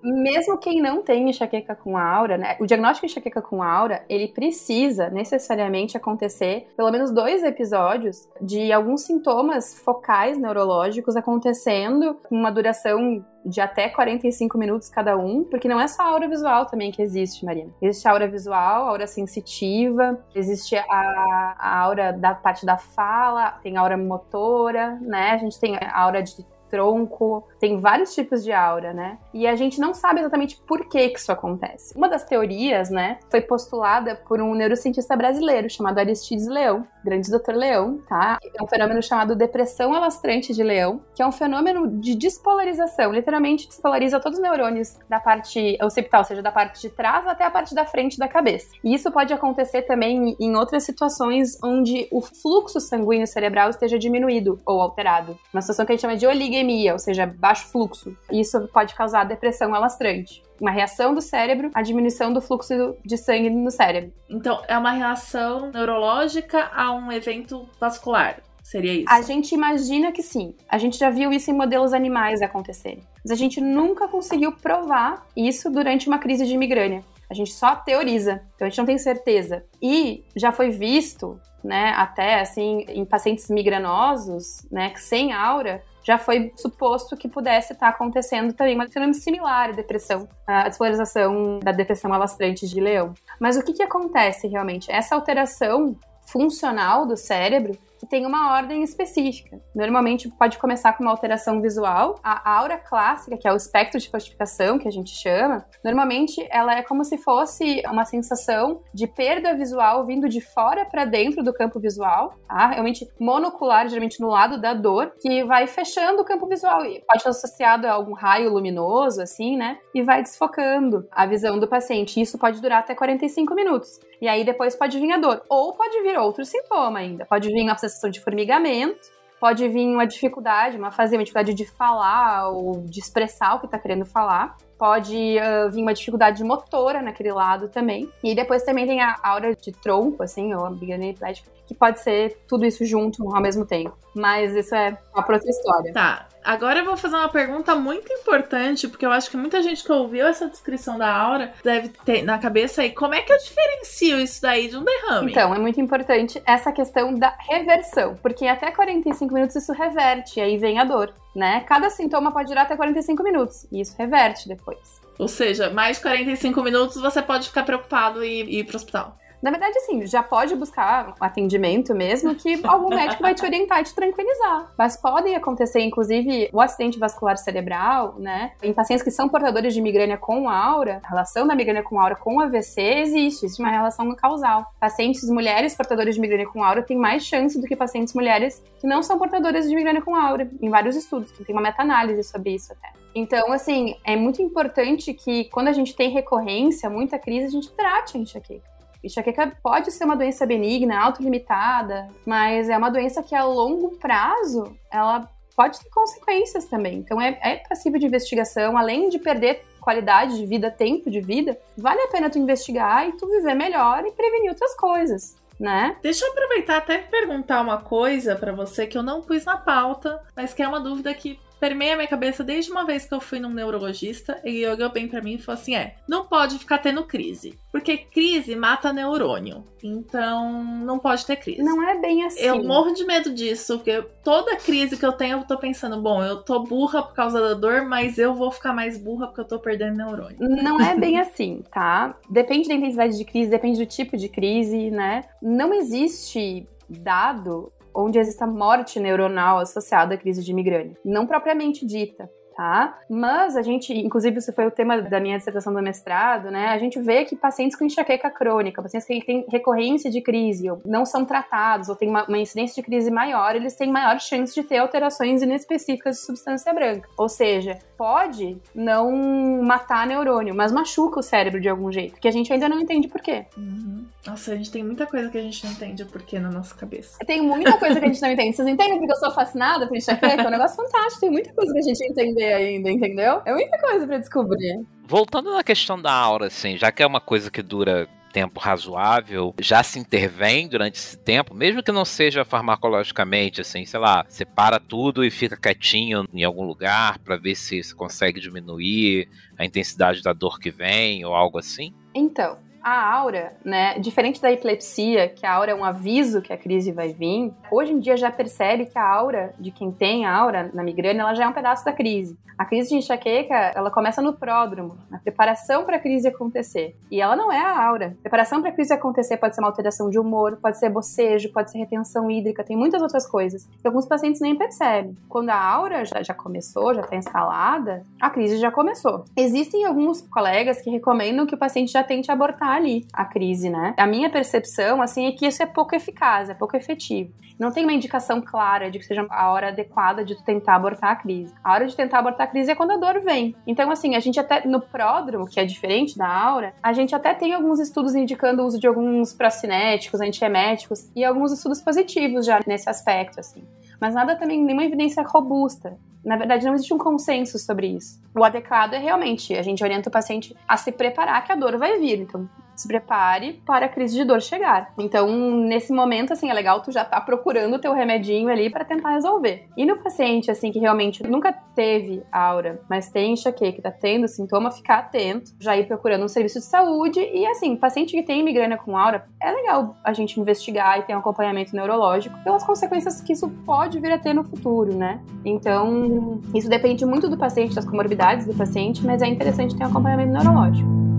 [SPEAKER 6] Mesmo quem não tem enxaqueca com aura, né? O diagnóstico de enxaqueca com aura, ele precisa necessariamente acontecer pelo menos dois episódios de alguns sintomas focais neurológicos acontecendo com uma duração de até 45 minutos cada um, porque não é só a aura visual também que existe, Marina. Existe a aura visual, a aura sensitiva, existe a, a aura da parte da fala, tem a aura motora, né? A gente tem a aura de tronco, tem vários tipos de aura, né? E a gente não sabe exatamente por que, que isso acontece. Uma das teorias, né, foi postulada por um neurocientista brasileiro chamado Aristides Leão, grande doutor Leão, tá? É um fenômeno chamado depressão alastrante de Leão, que é um fenômeno de despolarização, literalmente despolariza todos os neurônios da parte occipital, ou seja, da parte de trás até a parte da frente da cabeça. E isso pode acontecer também em outras situações onde o fluxo sanguíneo cerebral esteja diminuído ou alterado. Uma situação que a gente chama de oligoemia ou seja, baixo fluxo. Isso pode causar depressão alastrante uma reação do cérebro à diminuição do fluxo de sangue no cérebro.
[SPEAKER 2] Então, é uma reação neurológica a um evento vascular. Seria isso?
[SPEAKER 6] A gente imagina que sim. A gente já viu isso em modelos animais acontecerem. Mas a gente nunca conseguiu provar isso durante uma crise de migrânia. A gente só teoriza, então a gente não tem certeza. E já foi visto, né, até assim, em pacientes migranosos, né, sem aura, já foi suposto que pudesse estar acontecendo também um fenômeno similar à depressão, a despolarização da depressão alastrante de leão. Mas o que, que acontece realmente? Essa alteração funcional do cérebro que tem uma ordem específica. Normalmente pode começar com uma alteração visual. A aura clássica, que é o espectro de falsificação que a gente chama, normalmente ela é como se fosse uma sensação de perda visual vindo de fora para dentro do campo visual, tá? Realmente monocular, geralmente no lado da dor, que vai fechando o campo visual e pode estar associado a algum raio luminoso assim, né? E vai desfocando a visão do paciente. Isso pode durar até 45 minutos. E aí depois pode vir a dor. Ou pode vir outro sintoma ainda. Pode vir a sensação de formigamento, pode vir uma dificuldade, uma fazer uma dificuldade de falar ou de expressar o que está querendo falar. Pode uh, vir uma dificuldade motora naquele lado também. E depois também tem a aura de tronco, assim, ou a migrânia epilética, que pode ser tudo isso junto ao mesmo tempo. Mas isso é uma outra história.
[SPEAKER 2] Tá, agora eu vou fazer uma pergunta muito importante, porque eu acho que muita gente que ouviu essa descrição da aura deve ter na cabeça aí, como é que eu diferencio isso daí de um derrame?
[SPEAKER 6] Então, é muito importante essa questão da reversão, porque até 45 minutos isso reverte, aí vem a dor, né? Cada sintoma pode durar até 45 minutos, e isso reverte depois.
[SPEAKER 2] Ou seja, mais de 45 minutos você pode ficar preocupado e, ir pro hospital.
[SPEAKER 6] Na verdade, assim, já pode buscar atendimento mesmo, que [LAUGHS] algum médico vai te orientar e te tranquilizar. Mas podem acontecer, inclusive, o acidente vascular cerebral, né? Em pacientes que são portadores de migrânia com aura, a relação da migrânia com aura com AVC existe, existe uma relação causal. Pacientes mulheres portadoras de migrânia com aura têm mais chance do que pacientes mulheres que não são portadoras de migrânia com aura, em vários estudos, tem uma meta-análise sobre isso até. Então, assim, é muito importante que quando a gente tem recorrência, muita crise, a gente trate a enxaqueca. Enxaqueca pode ser uma doença benigna, autolimitada, mas é uma doença que a longo prazo ela pode ter consequências também. Então é, é passível de investigação, além de perder qualidade de vida, tempo de vida, vale a pena tu investigar e tu viver melhor e prevenir outras coisas. Né?
[SPEAKER 2] Deixa eu aproveitar até perguntar uma coisa para você que eu não pus na pauta, mas que é uma dúvida que permeia minha cabeça desde uma vez que eu fui num neurologista e olhou bem para mim e falou assim: é, não pode ficar tendo crise. Porque crise mata neurônio. Então, não pode ter crise.
[SPEAKER 6] Não é bem assim.
[SPEAKER 2] Eu morro de medo disso, porque toda crise que eu tenho, eu tô pensando, bom, eu tô burra por causa da dor, mas eu vou ficar mais burra porque eu tô perdendo neurônio.
[SPEAKER 6] Não é bem [LAUGHS] assim, tá? Depende da intensidade de crise, depende do tipo de crise, né? Não existe dado onde exista morte neuronal associada à crise de migrânia. Não propriamente dita tá? Mas a gente, inclusive, isso foi o tema da minha dissertação do mestrado, né? A gente vê que pacientes com enxaqueca crônica, pacientes que têm recorrência de crise, ou não são tratados, ou têm uma, uma incidência de crise maior, eles têm maior chance de ter alterações inespecíficas de substância branca. Ou seja, pode não matar neurônio, mas machuca o cérebro de algum jeito, que a gente ainda não entende por quê.
[SPEAKER 2] Uhum. Nossa, a gente tem muita coisa que a gente não entende o porquê na nossa cabeça.
[SPEAKER 6] Tem muita coisa que a gente não entende. Vocês entendem porque eu sou fascinada por enxaqueca? É um negócio fantástico. Tem muita coisa que a gente não entender ainda, entendeu? É muita coisa para descobrir.
[SPEAKER 3] Voltando na questão da aura, assim, já que é uma coisa que dura tempo razoável, já se intervém durante esse tempo, mesmo que não seja farmacologicamente, assim, sei lá, você para tudo e fica quietinho em algum lugar para ver se você consegue diminuir a intensidade da dor que vem ou algo assim?
[SPEAKER 6] Então, a aura, né, diferente da epilepsia, que a aura é um aviso que a crise vai vir, hoje em dia já percebe que a aura de quem tem aura na migrânia, ela já é um pedaço da crise. A crise de enxaqueca, ela começa no pródromo, na preparação para a crise acontecer. E ela não é a aura. Preparação para a crise acontecer pode ser uma alteração de humor, pode ser bocejo, pode ser retenção hídrica, tem muitas outras coisas que alguns pacientes nem percebem. Quando a aura já, já começou, já está instalada, a crise já começou. Existem alguns colegas que recomendam que o paciente já tente abortar ali a crise, né? A minha percepção, assim, é que isso é pouco eficaz, é pouco efetivo. Não tem uma indicação clara de que seja a hora adequada de tentar abortar a crise. A hora de tentar abortar a crise é quando a dor vem. Então, assim, a gente até, no pródromo, que é diferente da aura, a gente até tem alguns estudos indicando o uso de alguns procinéticos, antieméticos, e alguns estudos positivos já nesse aspecto, assim mas nada também, nenhuma evidência robusta. Na verdade, não existe um consenso sobre isso. O adequado é realmente a gente orienta o paciente a se preparar que a dor vai vir. Então, se prepare para a crise de dor chegar. Então, nesse momento, assim, é legal tu já tá procurando o teu remedinho ali para tentar resolver. E no paciente, assim, que realmente nunca teve aura, mas tem enxaqueca, que tá tendo sintoma, ficar atento, já ir procurando um serviço de saúde. E, assim, paciente que tem migrânia com aura, é legal a gente investigar e ter um acompanhamento neurológico pelas consequências que isso pode vir a ter no futuro, né? Então, isso depende muito do paciente, das comorbidades do paciente, mas é interessante ter um acompanhamento neurológico.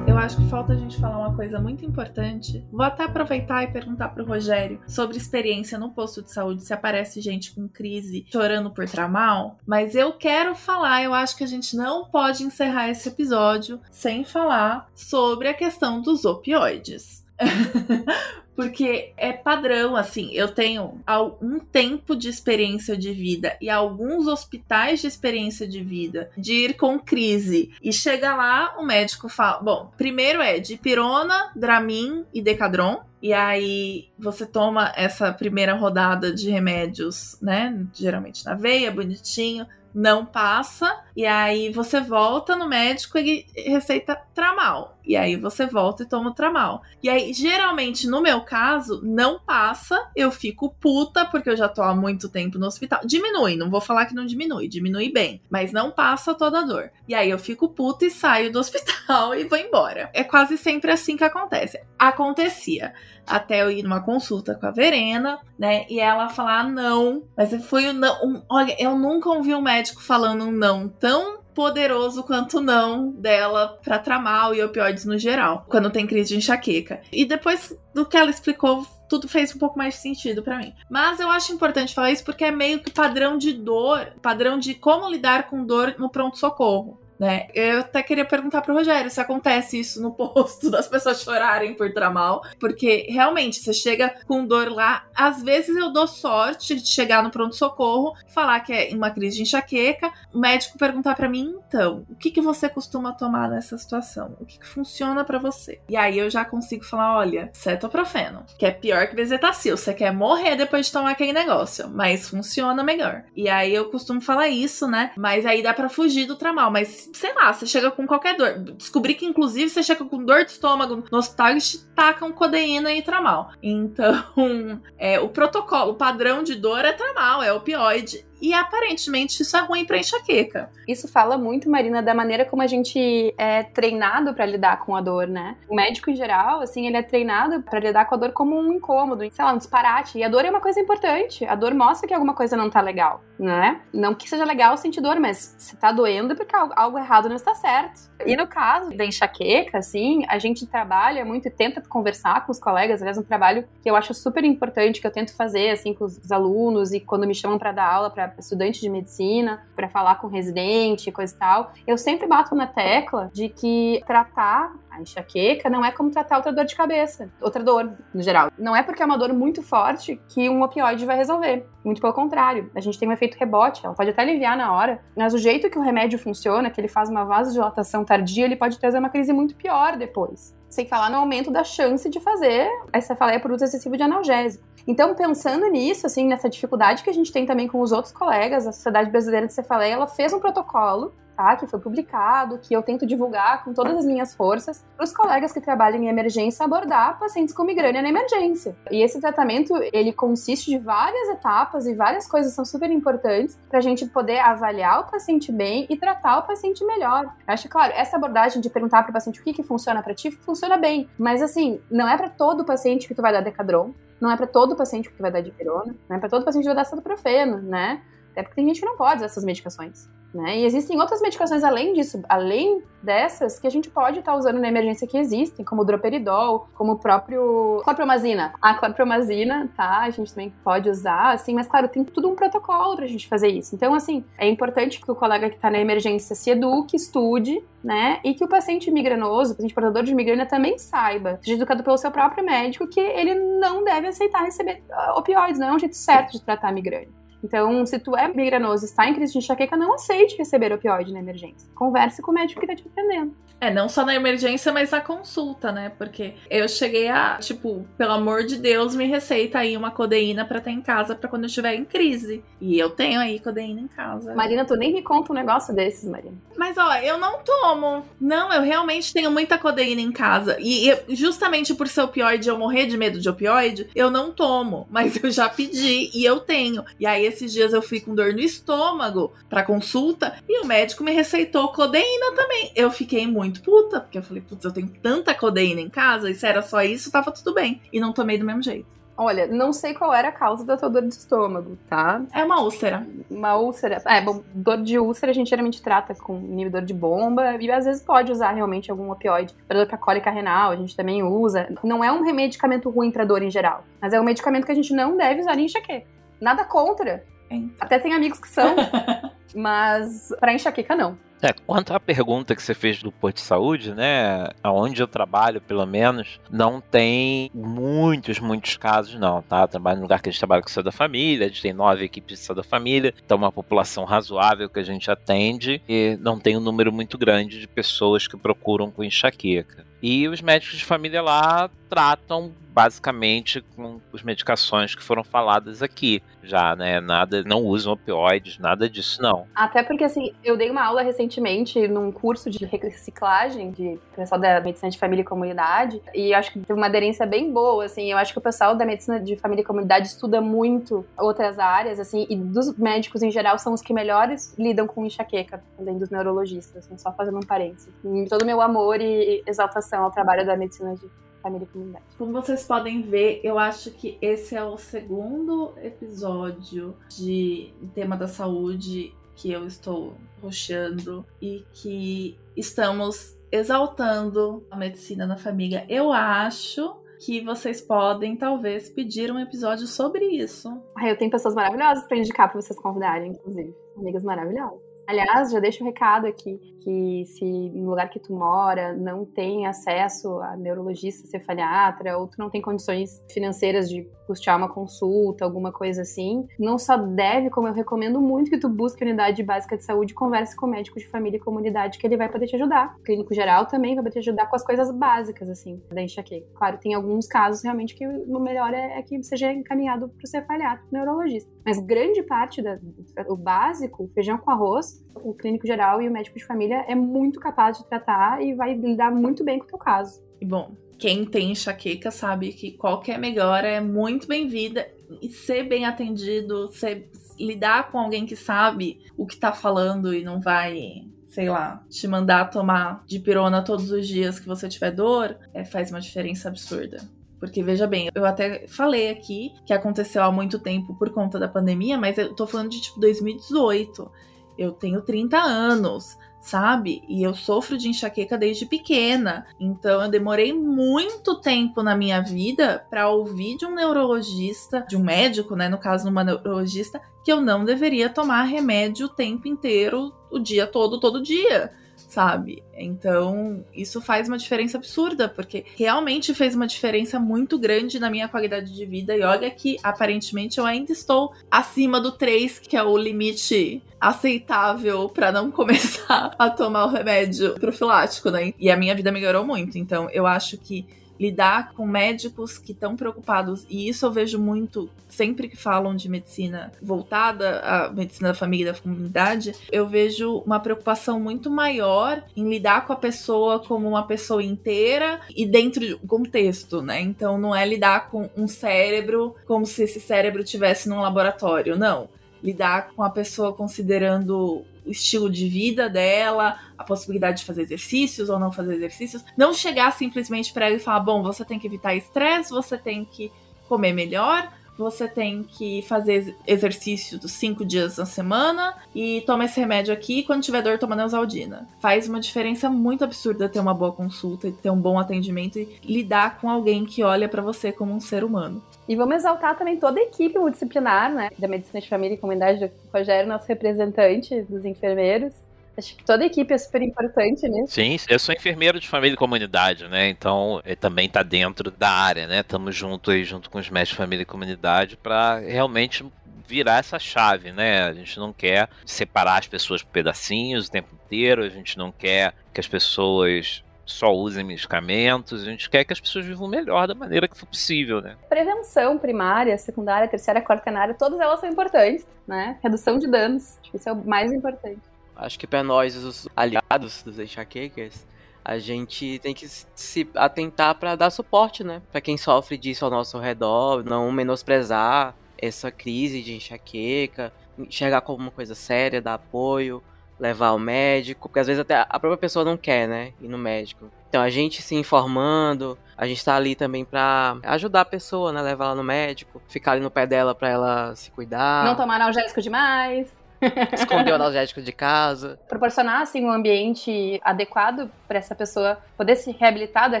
[SPEAKER 2] Acho que falta a gente falar uma coisa muito importante. Vou até aproveitar e perguntar pro Rogério sobre experiência no posto de saúde, se aparece gente com crise chorando por tramal. Mas eu quero falar, eu acho que a gente não pode encerrar esse episódio sem falar sobre a questão dos opioides. [LAUGHS] Porque é padrão, assim, eu tenho um tempo de experiência de vida e alguns hospitais de experiência de vida de ir com crise. E chega lá, o médico fala: bom, primeiro é dipirona, Dramin e Decadron. E aí você toma essa primeira rodada de remédios, né? Geralmente na veia, bonitinho não passa, e aí você volta no médico e receita tramal. E aí você volta e toma o tramal. E aí, geralmente, no meu caso, não passa, eu fico puta, porque eu já tô há muito tempo no hospital. Diminui, não vou falar que não diminui, diminui bem, mas não passa toda a dor. E aí eu fico puta e saio do [LAUGHS] hospital e vou embora. É quase sempre assim que acontece. Acontecia até eu ir numa consulta com a Verena, né? E ela falar não. Mas foi um não. Um, olha, eu nunca ouvi um médico falando um não tão poderoso quanto não dela para tramal e opioides no geral, quando tem crise de enxaqueca. E depois do que ela explicou, tudo fez um pouco mais sentido para mim. Mas eu acho importante falar isso porque é meio que padrão de dor, padrão de como lidar com dor no pronto socorro né? Eu até queria perguntar pro Rogério se acontece isso no posto [LAUGHS] das pessoas chorarem por tramal, porque realmente você chega com dor lá, às vezes eu dou sorte de chegar no pronto socorro, falar que é uma crise de enxaqueca, o médico perguntar para mim, então, o que que você costuma tomar nessa situação? O que que funciona para você? E aí eu já consigo falar, olha, cetoprofeno, que é pior que bezetacil, você quer morrer depois de tomar aquele negócio, mas funciona melhor. E aí eu costumo falar isso, né? Mas aí dá para fugir do tramal, mas sei lá, você chega com qualquer dor. Descobri que, inclusive, você chega com dor de estômago no hospital e te tacam codeína e tramal. Então, [LAUGHS] é, o protocolo, o padrão de dor é tramal, é opioide. E aparentemente isso é ruim para enxaqueca.
[SPEAKER 6] Isso fala muito, Marina, da maneira como a gente é treinado para lidar com a dor, né? O médico em geral, assim, ele é treinado para lidar com a dor como um incômodo, sei lá, um disparate. E a dor é uma coisa importante. A dor mostra que alguma coisa não tá legal, né? Não que seja legal sentir dor, mas se tá doendo é porque algo errado não está certo. E no caso da enxaqueca, assim, a gente trabalha muito e tenta conversar com os colegas. Aliás, um trabalho que eu acho super importante, que eu tento fazer, assim, com os alunos e quando me chamam para dar aula para estudante de medicina, para falar com residente, coisa e tal, eu sempre bato na tecla de que tratar a enxaqueca não é como tratar outra dor de cabeça, outra dor no geral. Não é porque é uma dor muito forte que um opioide vai resolver. Muito pelo contrário, a gente tem um efeito rebote, ela pode até aliviar na hora, mas o jeito que o remédio funciona, que ele faz uma vasodilatação tardia, ele pode trazer uma crise muito pior depois. Sem falar no aumento da chance de fazer a cefaleia por uso excessivo de analgésico. Então, pensando nisso, assim, nessa dificuldade que a gente tem também com os outros colegas, a Sociedade Brasileira de Cefaleia, ela fez um protocolo Tá, que foi publicado, que eu tento divulgar com todas as minhas forças para os colegas que trabalham em emergência abordar pacientes com migrânia na emergência. E esse tratamento ele consiste de várias etapas e várias coisas são super importantes para a gente poder avaliar o paciente bem e tratar o paciente melhor. Eu acho claro, essa abordagem de perguntar para o paciente o que, que funciona para ti funciona bem, mas assim não é para todo paciente que tu vai dar decadron, não é para todo paciente que tu vai dar dipirona, não é para todo paciente que vai dar cetoprofeno, né? Até porque tem gente que não pode usar essas medicações. Né? E existem outras medicações além disso, além dessas, que a gente pode estar tá usando na emergência que existem, como o droperidol, como o próprio clorpromazina. A clorpromazina, tá? A gente também pode usar, assim, mas claro, tem tudo um protocolo pra gente fazer isso. Então, assim, é importante que o colega que tá na emergência se eduque, estude, né? E que o paciente migranoso, o paciente portador de migrânia também saiba, seja educado pelo seu próprio médico, que ele não deve aceitar receber ah, opioides, não é um jeito certo de tratar a migrânia. Então, se tu é migranoso, está em crise de enxaqueca, não aceite receber opioide na emergência. Converse com o médico que está te atendendo.
[SPEAKER 2] É, não só na emergência, mas na consulta, né? Porque eu cheguei a, tipo, pelo amor de Deus, me receita aí uma codeína para ter em casa para quando eu estiver em crise. E eu tenho aí codeína em casa.
[SPEAKER 6] Marina, tu nem me conta um negócio desses, Marina.
[SPEAKER 2] Mas ó, eu não tomo. Não, eu realmente tenho muita codeína em casa. E eu, justamente por ser opioide, eu morrer de medo de opioide, eu não tomo. Mas eu já pedi e eu tenho. E aí esses dias eu fui com dor no estômago para consulta e o médico me receitou codeína também. Eu fiquei muito puta, porque eu falei, putz, eu tenho tanta codeína em casa, e se era só isso, tava tudo bem. E não tomei do mesmo jeito.
[SPEAKER 6] Olha, não sei qual era a causa da tua dor de estômago, tá?
[SPEAKER 2] É uma úlcera.
[SPEAKER 6] Uma úlcera. É, bom, dor de úlcera a gente geralmente trata com inibidor de bomba e às vezes pode usar realmente algum opioide para dor pra cólica renal, a gente também usa. Não é um medicamento ruim para dor em geral, mas é um medicamento que a gente não deve usar em enxaqueca. Nada contra. Então. Até tem amigos que são, [LAUGHS] mas para enxaqueca não.
[SPEAKER 3] É, quanto à pergunta que você fez do posto de saúde, né? Aonde eu trabalho, pelo menos, não tem muitos, muitos casos, não, tá? Eu trabalho no lugar que a gente trabalha com saúde da família, a gente tem nove equipes de saúde da família, então uma população razoável que a gente atende e não tem um número muito grande de pessoas que procuram com enxaqueca. E os médicos de família lá tratam basicamente com as medicações que foram faladas aqui, já, né? Nada, não usam opioides, nada disso não.
[SPEAKER 6] Até porque assim, eu dei uma aula recentemente num curso de reciclagem de pessoal da medicina de família e comunidade, e acho que teve uma aderência bem boa, assim. Eu acho que o pessoal da medicina de família e comunidade estuda muito outras áreas, assim, e dos médicos em geral são os que melhores lidam com enxaqueca, além dos neurologistas, assim, só fazendo um parênteses. Todo o meu amor e exaltação ao trabalho da medicina de família e comunidade.
[SPEAKER 2] Como vocês podem ver, eu acho que esse é o segundo episódio de tema da saúde que eu estou roxando e que estamos exaltando a medicina na família. Eu acho que vocês podem talvez pedir um episódio sobre isso.
[SPEAKER 6] Eu tenho pessoas maravilhosas para indicar para vocês convidarem, inclusive. Amigas maravilhosas. Aliás, já deixo um recado aqui, que se no lugar que tu mora não tem acesso a neurologista, cefaliatra, ou tu não tem condições financeiras de custear uma consulta, alguma coisa assim, não só deve, como eu recomendo muito que tu busque unidade básica de saúde converse com o médico de família e comunidade, que ele vai poder te ajudar. O clínico geral também vai poder te ajudar com as coisas básicas, assim, da enxaqueca. Claro, tem alguns casos realmente que o melhor é, é que seja encaminhado para o cefaliatra, neurologista. Mas grande parte do básico, feijão com arroz, o clínico geral e o médico de família é muito capaz de tratar e vai lidar muito bem com o teu caso.
[SPEAKER 2] Bom, quem tem enxaqueca sabe que qualquer melhora é muito bem-vinda e ser bem atendido, ser, lidar com alguém que sabe o que tá falando e não vai sei lá, te mandar tomar de pirona todos os dias que você tiver dor, é, faz uma diferença absurda. Porque veja bem, eu até falei aqui que aconteceu há muito tempo por conta da pandemia, mas eu tô falando de tipo 2018. Eu tenho 30 anos sabe? E eu sofro de enxaqueca desde pequena. Então eu demorei muito tempo na minha vida para ouvir de um neurologista, de um médico, né, no caso uma neurologista, que eu não deveria tomar remédio o tempo inteiro, o dia todo, todo dia sabe? Então, isso faz uma diferença absurda, porque realmente fez uma diferença muito grande na minha qualidade de vida. E olha que aparentemente eu ainda estou acima do 3, que é o limite aceitável para não [LAUGHS] começar a tomar o remédio profilático, né? E a minha vida melhorou muito. Então, eu acho que lidar com médicos que estão preocupados, e isso eu vejo muito sempre que falam de medicina voltada à medicina da família e da comunidade, eu vejo uma preocupação muito maior em lidar com a pessoa como uma pessoa inteira e dentro de um contexto, né? Então não é lidar com um cérebro como se esse cérebro tivesse num laboratório, não lidar com a pessoa considerando o estilo de vida dela, a possibilidade de fazer exercícios ou não fazer exercícios. Não chegar simplesmente para ela e falar: bom, você tem que evitar estresse, você tem que comer melhor, você tem que fazer exercício dos cinco dias na semana e toma esse remédio aqui quando tiver dor toma Neusaldina. Faz uma diferença muito absurda ter uma boa consulta e ter um bom atendimento e lidar com alguém que olha para você como um ser humano.
[SPEAKER 6] E vamos exaltar também toda a equipe multidisciplinar, né? Da Medicina de Família e Comunidade do Rogério, nosso representante dos enfermeiros. Acho que toda a equipe é super importante nisso.
[SPEAKER 3] Sim, eu sou enfermeiro de família e comunidade, né? Então, ele também tá dentro da área, né? Estamos junto aí, junto com os médicos de família e comunidade, para realmente virar essa chave, né? A gente não quer separar as pessoas por pedacinhos o tempo inteiro, a gente não quer que as pessoas só usem medicamentos, a gente quer que as pessoas vivam melhor da maneira que for possível, né?
[SPEAKER 6] Prevenção primária, secundária, terciária, quartenária, todas elas são importantes, né? Redução de danos, isso é o mais importante.
[SPEAKER 4] Acho que para nós, os aliados dos enxaquecas, a gente tem que se atentar para dar suporte, né? Para quem sofre disso ao nosso redor, não menosprezar essa crise de enxaqueca, enxergar como uma coisa séria, dar apoio, levar ao médico, porque às vezes até a própria pessoa não quer, né, ir no médico. Então a gente se informando, a gente tá ali também pra ajudar a pessoa, né, levar ela no médico, ficar ali no pé dela pra ela se cuidar.
[SPEAKER 6] Não tomar analgésico demais. [LAUGHS]
[SPEAKER 4] Esconder o analgésico de casa.
[SPEAKER 6] Proporcionar, assim, um ambiente adequado para essa pessoa poder se reabilitar da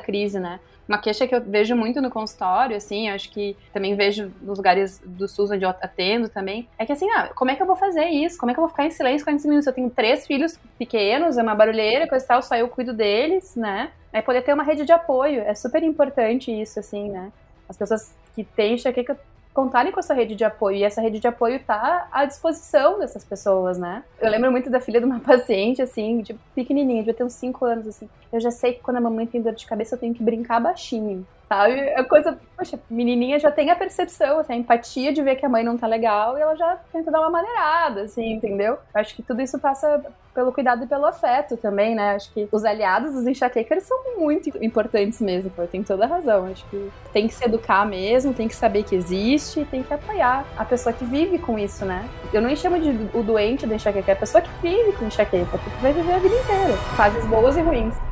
[SPEAKER 6] crise, né? Uma queixa que eu vejo muito no consultório, assim, acho que também vejo nos lugares do SUS onde eu atendo também, é que assim, ah, como é que eu vou fazer isso? Como é que eu vou ficar em silêncio 40 minutos? Eu tenho três filhos pequenos, é uma barulheira, coisa e tal, só eu cuido deles, né? É poder ter uma rede de apoio, é super importante isso, assim, né? As pessoas que têm enxaqueca contarem com essa rede de apoio. E essa rede de apoio tá à disposição dessas pessoas, né? Eu lembro muito da filha de uma [LAUGHS] paciente, assim, tipo, pequenininha, devia ter uns 5 anos, assim. Eu já sei que quando a mamãe tem dor de cabeça, eu tenho que brincar baixinho sabe? É coisa, poxa, menininha já tem a percepção, assim, a empatia de ver que a mãe não tá legal e ela já tenta dar uma maneirada, assim, entendeu? Acho que tudo isso passa pelo cuidado e pelo afeto também, né? Acho que os aliados dos enxaquecas são muito importantes mesmo, tem toda a razão. Acho que tem que se educar mesmo, tem que saber que existe, tem que apoiar a pessoa que vive com isso, né? Eu não chamo de o doente da enxaqueca, é a pessoa que vive com enxaqueca, porque vai viver a vida inteira, fases boas e ruins.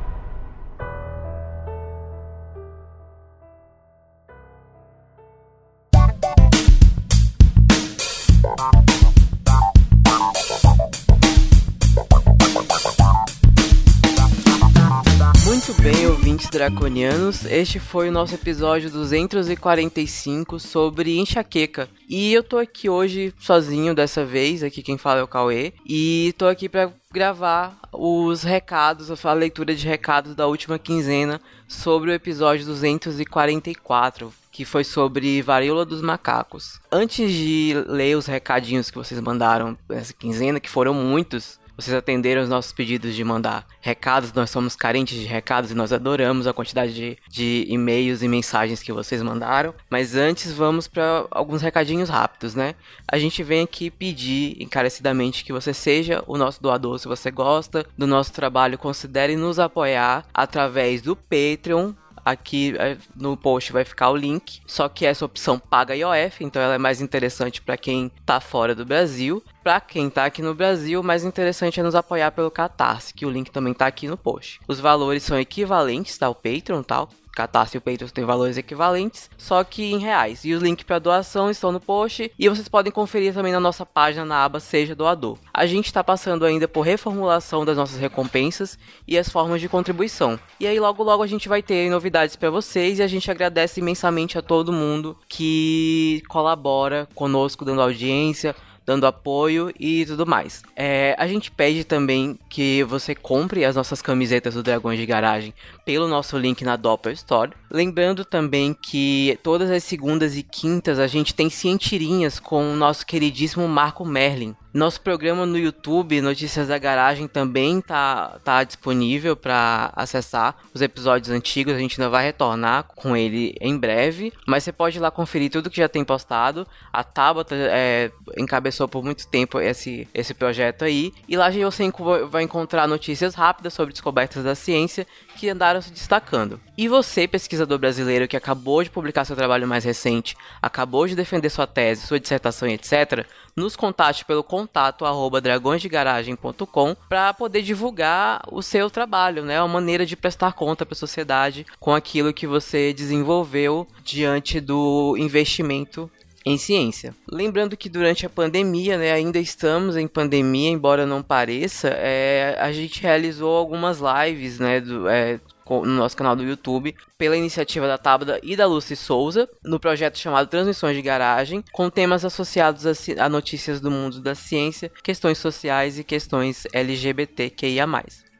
[SPEAKER 4] Muito bem, ouvintes draconianos, este foi o nosso episódio 245 sobre enxaqueca. E eu tô aqui hoje sozinho dessa vez, aqui quem fala é o Cauê, e tô aqui para gravar os recados, a leitura de recados da última quinzena sobre o episódio 244, que foi sobre varíola dos macacos. Antes de ler os recadinhos que vocês mandaram nessa quinzena, que foram muitos, vocês atenderam os nossos pedidos de mandar recados. Nós somos carentes de recados e nós adoramos a quantidade de, de e-mails e mensagens que vocês mandaram. Mas antes, vamos para alguns recadinhos rápidos, né? A gente vem aqui pedir encarecidamente que você seja o nosso doador. Se você gosta do nosso trabalho, considere nos apoiar através do Patreon Aqui é, no post vai ficar o link, só que essa opção paga IOF, então ela é mais interessante para quem está fora do Brasil. Para quem está aqui no Brasil, mais interessante é nos apoiar pelo Catarse, que o link também está aqui no post. Os valores são equivalentes ao Patreon, tal, Catarse e o Patreon têm valores equivalentes, só que em reais. E os links para doação estão no post e vocês podem conferir também na nossa página na aba Seja Doador. A gente está passando ainda por reformulação das nossas recompensas e as formas de contribuição. E aí logo logo a gente vai ter novidades para vocês e a gente agradece imensamente a todo mundo que colabora conosco dando audiência, dando apoio e tudo mais. É, a gente pede também que você compre as nossas camisetas do Dragões de Garagem pelo nosso link na Doppel Store. Lembrando também que todas as segundas e quintas a gente tem cientirinhas com o nosso queridíssimo Marco Merlin. Nosso programa no YouTube, Notícias da Garagem, também tá, tá disponível para acessar os episódios antigos. A gente ainda vai retornar com ele em breve, mas você pode ir lá conferir tudo que já tem postado. A Tabata é, encabeçou por muito tempo esse, esse projeto aí, e lá você vai encontrar notícias rápidas sobre descobertas da ciência que andaram se destacando. E você, pesquisador brasileiro que acabou de publicar seu trabalho mais recente, acabou de defender sua tese, sua dissertação etc., nos contate pelo contato arroba dragõesdegaragem.com para poder divulgar o seu trabalho, né? Uma maneira de prestar conta para a sociedade com aquilo que você desenvolveu diante do investimento em ciência. Lembrando que durante a pandemia, né, ainda estamos em pandemia, embora não pareça, é, a gente realizou algumas lives, né, do, é, no nosso canal do YouTube, pela iniciativa da Tabda e da Lucy Souza, no projeto chamado Transmissões de Garagem, com temas associados a, a notícias do mundo da ciência, questões sociais e questões LGBTQIA+.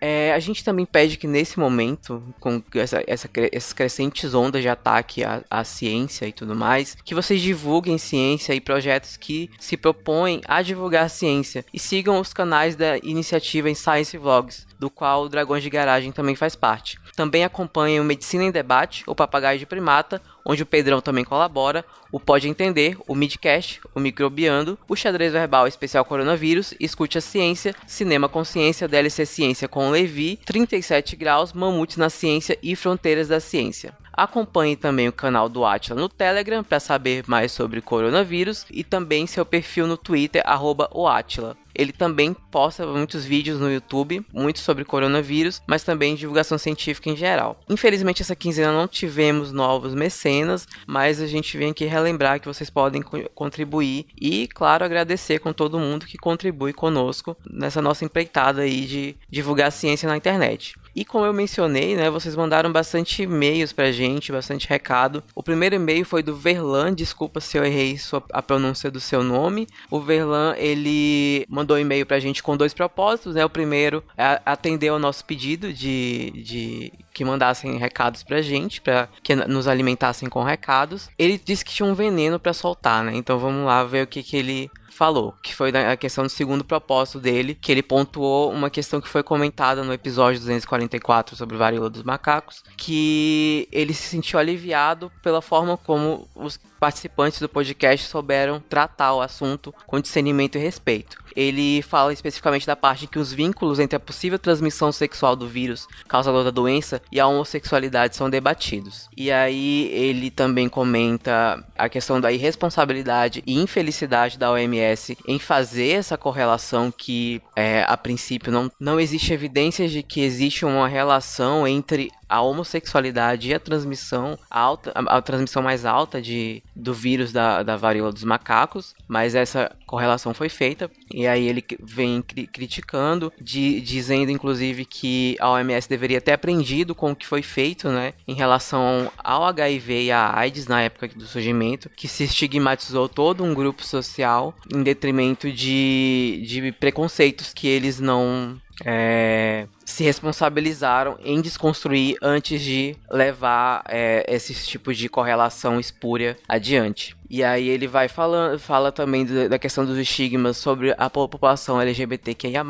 [SPEAKER 4] É, a gente também pede que nesse momento, com essa, essa, essas crescentes ondas de ataque à, à, ciência e tudo mais, que vocês divulguem ciência e projetos que se propõem a divulgar a ciência e sigam os canais da iniciativa em Science Vlogs, do qual o Dragões de Garagem também faz parte. Também acompanhem o Medicina em Debate, o Papagaio de Primata, onde o Pedrão também colabora, o Pode Entender, o Midcast, o Microbiando, o Xadrez Verbal Especial Coronavírus, Escute a Ciência, Cinema Consciência, DLC Ciência com Levi, 37 Graus, Mamutes na Ciência e Fronteiras da Ciência. Acompanhe também o canal do Atila no Telegram para saber mais sobre coronavírus e também seu perfil no Twitter, arroba o Atila. Ele também posta muitos vídeos no YouTube, muito sobre coronavírus, mas também divulgação científica em geral. Infelizmente, essa quinzena não tivemos novos mecenas, mas a gente vem aqui relembrar que vocês podem co contribuir e, claro, agradecer com todo mundo que contribui conosco nessa nossa empreitada aí de divulgar ciência na internet. E como eu mencionei, né, vocês mandaram bastante e-mails pra gente, bastante recado. O primeiro e-mail foi do Verlan, desculpa se eu errei sua, a pronúncia do seu nome. O Verlan, ele mandou um e-mail pra gente com dois propósitos, né? O primeiro é atender ao nosso pedido de, de que mandassem recados pra gente, para que nos alimentassem com recados. Ele disse que tinha um veneno para soltar, né? Então vamos lá ver o que, que ele falou, que foi a questão do segundo propósito dele, que ele pontuou uma questão que foi comentada no episódio 244 sobre varíola dos macacos, que ele se sentiu aliviado pela forma como os participantes do podcast souberam tratar o assunto com discernimento e respeito. Ele fala especificamente da parte que os vínculos entre a possível transmissão sexual do vírus causador da doença e a homossexualidade são debatidos. E aí ele também comenta a questão da irresponsabilidade e infelicidade da OMS em fazer essa correlação que é, a princípio não, não existe evidências de que existe uma relação entre a homossexualidade e a transmissão alta, a, a, transmissão mais alta de, do vírus da, da varíola dos macacos, mas essa correlação foi feita. E aí ele vem cri criticando, de, dizendo inclusive que a OMS deveria ter aprendido com o que foi feito, né, em relação ao HIV e à AIDS na época do surgimento, que se estigmatizou todo um grupo social em detrimento de, de preconceitos que eles não é, se responsabilizaram em desconstruir antes de levar é, esses tipos de correlação espúria adiante. E aí ele vai falando, fala também da questão dos estigmas sobre a população LGBTQIA+,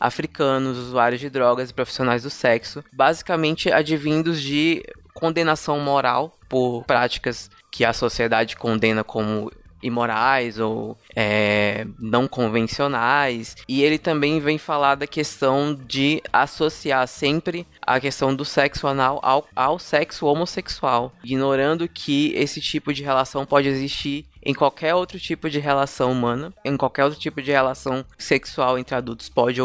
[SPEAKER 4] africanos, usuários de drogas e profissionais do sexo, basicamente advindos de condenação moral por práticas que a sociedade condena como imorais ou é, não convencionais. E ele também vem falar da questão de associar sempre a questão do sexo anal ao, ao sexo homossexual, ignorando que esse tipo de relação pode existir em qualquer outro tipo de relação humana, em qualquer outro tipo de relação sexual entre adultos pode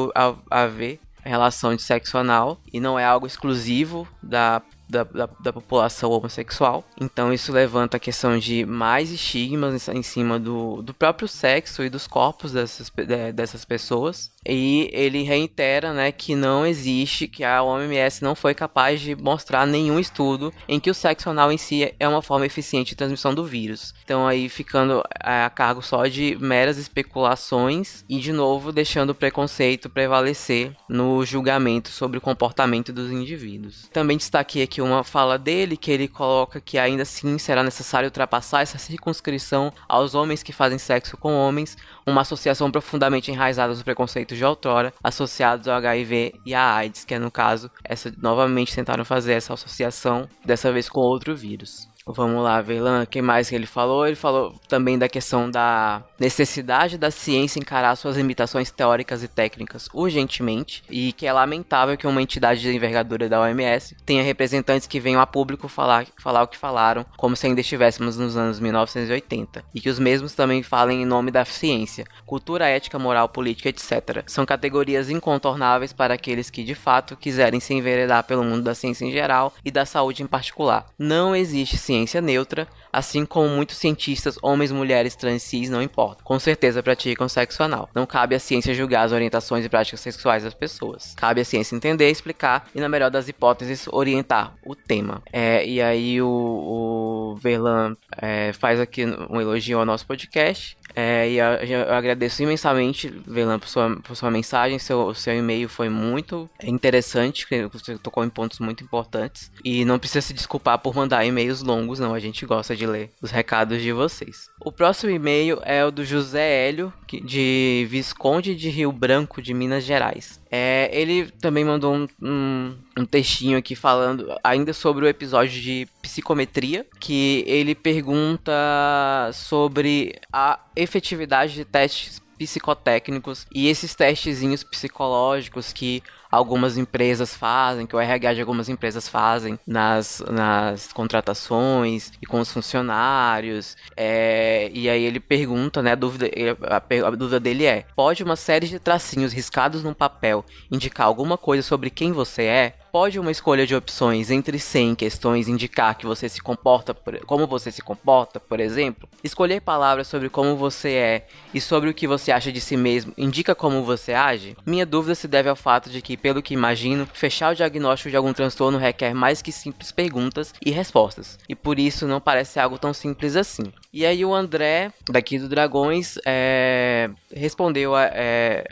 [SPEAKER 4] haver relação de sexo anal e não é algo exclusivo da da, da, da, população homossexual. Então isso levanta a questão de mais estigmas em cima do, do próprio sexo e dos corpos dessas, dessas pessoas. E ele reitera né, que não existe, que a OMS não foi capaz de mostrar nenhum estudo em que o sexo anal em si é uma forma eficiente de transmissão do vírus. Então aí ficando a cargo só de meras especulações e de novo deixando o preconceito prevalecer no julgamento sobre o comportamento dos indivíduos. Também destaquei aqui uma fala dele que ele coloca que ainda assim será necessário ultrapassar essa circunscrição aos homens que fazem sexo com homens, uma associação profundamente enraizada no preconceito de outrora associados ao HIV e à AIDS, que é no caso, essa novamente tentaram fazer essa associação, dessa vez com outro vírus. Vamos lá, Verlan, o que mais que ele falou? Ele falou também da questão da necessidade da ciência encarar suas limitações teóricas e técnicas urgentemente e que é lamentável que uma entidade de envergadura da OMS tenha representantes que venham a público falar, falar o que falaram, como se ainda estivéssemos nos anos 1980, e que os mesmos também falem em nome da ciência, cultura, ética, moral, política, etc. São categorias incontornáveis para aqueles que de fato quiserem se enveredar pelo mundo da ciência em geral e da saúde em particular. Não existe ciência neutra, assim como muitos cientistas, homens, mulheres, trans, cis, não importa. Com certeza praticam sexo anal. Não cabe à ciência julgar as orientações e práticas sexuais das pessoas. Cabe à ciência entender, explicar e, na melhor das hipóteses, orientar o tema. É, e aí o, o Verlan é, faz aqui um elogio ao nosso podcast é, e eu, agradeço imensamente, Velan, por sua, por sua mensagem. Seu, seu e-mail foi muito interessante, você tocou em pontos muito importantes. E não precisa se desculpar por mandar e-mails longos, não. A gente gosta de ler os recados de vocês. O próximo e-mail é o do José Hélio, de Visconde de Rio Branco, de Minas Gerais. É, ele também mandou um, um, um, textinho aqui falando ainda sobre o episódio de psicometria, que ele pergunta sobre a efetividade de testes psicotécnicos e esses testezinhos psicológicos que algumas empresas fazem, que o RH de algumas empresas fazem nas, nas contratações e com os funcionários. É, e aí ele pergunta, né? A dúvida, a, a dúvida dele é: pode uma série de tracinhos riscados num papel indicar alguma coisa sobre quem você é? Pode uma escolha de opções entre 100 questões indicar que você se comporta, como você se comporta, por exemplo? Escolher palavras sobre como você é e sobre o que você acha de si mesmo indica como você age? Minha dúvida se deve ao fato de que, pelo que imagino, fechar o diagnóstico de algum transtorno requer mais que simples perguntas e respostas, e por isso não parece algo tão simples assim. E aí o André, daqui do Dragões, é, respondeu, é,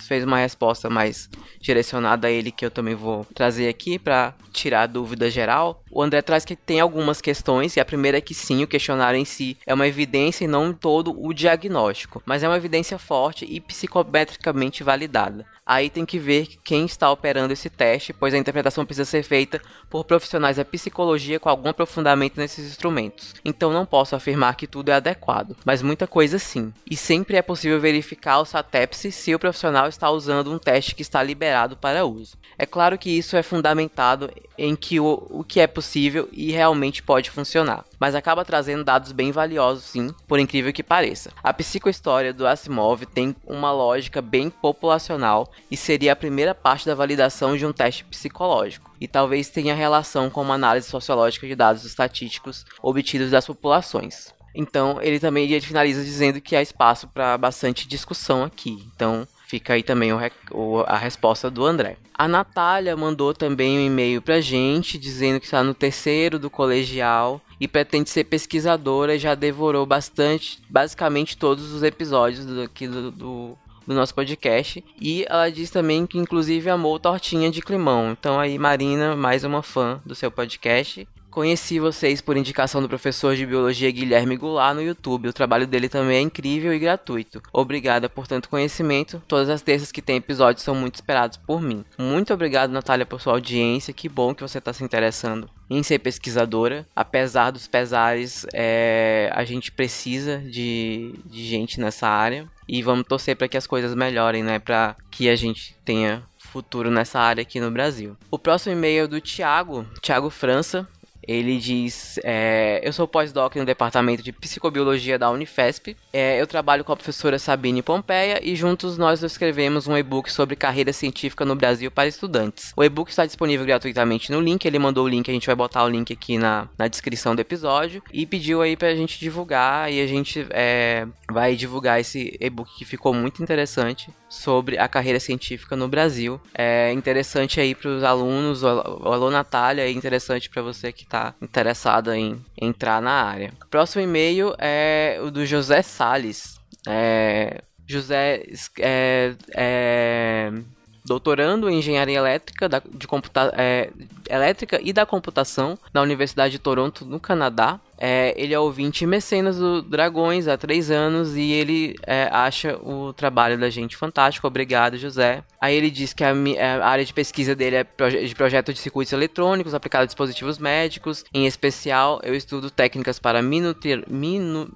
[SPEAKER 4] fez uma resposta mais direcionada a ele que eu também vou trazer aqui para tirar a dúvida geral. O André traz que tem algumas questões, e a primeira é que sim, o questionário em si é uma evidência e não todo o diagnóstico, mas é uma evidência forte e psicometricamente validada. Aí tem que ver quem está operando esse teste, pois a interpretação precisa ser feita por profissionais da psicologia com algum aprofundamento nesses instrumentos. Então não posso afirmar que tudo é adequado, mas muita coisa sim. E sempre é possível verificar o SATEPSE se o profissional está usando um teste que está liberado para uso. É claro que isso é fundamentado em que o, o que é possível e realmente pode funcionar, mas acaba trazendo dados bem valiosos sim, por incrível que pareça. A psicohistória do Asimov tem uma lógica bem populacional e seria a primeira parte da validação de um teste psicológico, e talvez tenha relação com uma análise sociológica de dados estatísticos obtidos das populações. Então, ele também finaliza dizendo que há espaço para bastante discussão aqui. Então, Fica aí também o, o, a resposta do André. A Natália mandou também um e-mail pra gente dizendo que está no terceiro do colegial e pretende ser pesquisadora e já devorou bastante, basicamente todos os episódios do, aqui do, do, do nosso podcast. E ela diz também que inclusive amou tortinha de climão. Então aí, Marina, mais uma fã do seu podcast. Conheci vocês por indicação do professor de biologia Guilherme Goulart no YouTube. O trabalho dele também é incrível e gratuito. Obrigada por tanto conhecimento. Todas as terças que tem episódios são muito esperados por mim. Muito obrigado, Natália, por sua audiência. Que bom que você está se interessando em ser pesquisadora. Apesar dos pesares, é, a gente precisa de, de gente nessa área. E vamos torcer para que as coisas melhorem, né? Para que a gente tenha futuro nessa área aqui no Brasil. O próximo e-mail é do Thiago, Thiago França. Ele diz: é, Eu sou pós-doc no departamento de psicobiologia da Unifesp. É, eu trabalho com a professora Sabine Pompeia e juntos nós escrevemos um e-book sobre carreira científica no Brasil para estudantes. O e-book está disponível gratuitamente no link. Ele mandou o link, a gente vai botar o link aqui na, na descrição do episódio. E pediu aí pra gente divulgar. E a gente é, vai divulgar esse e-book que ficou muito interessante sobre a carreira científica no Brasil. É interessante aí para os alunos, o alô Natália, é interessante para você que está interessado em entrar na área. O próximo e-mail é o do José Sales. É, José é, é doutorando em engenharia elétrica, da, de computa é, elétrica e da computação na Universidade de Toronto, no Canadá. É, ele é ouvinte mecenas do Dragões há três anos e ele é, acha o trabalho da gente fantástico. Obrigado, José. Aí ele diz que a, a área de pesquisa dele é proje de projeto de circuitos eletrônicos aplicado a dispositivos médicos. Em especial, eu estudo técnicas para minutir, minu,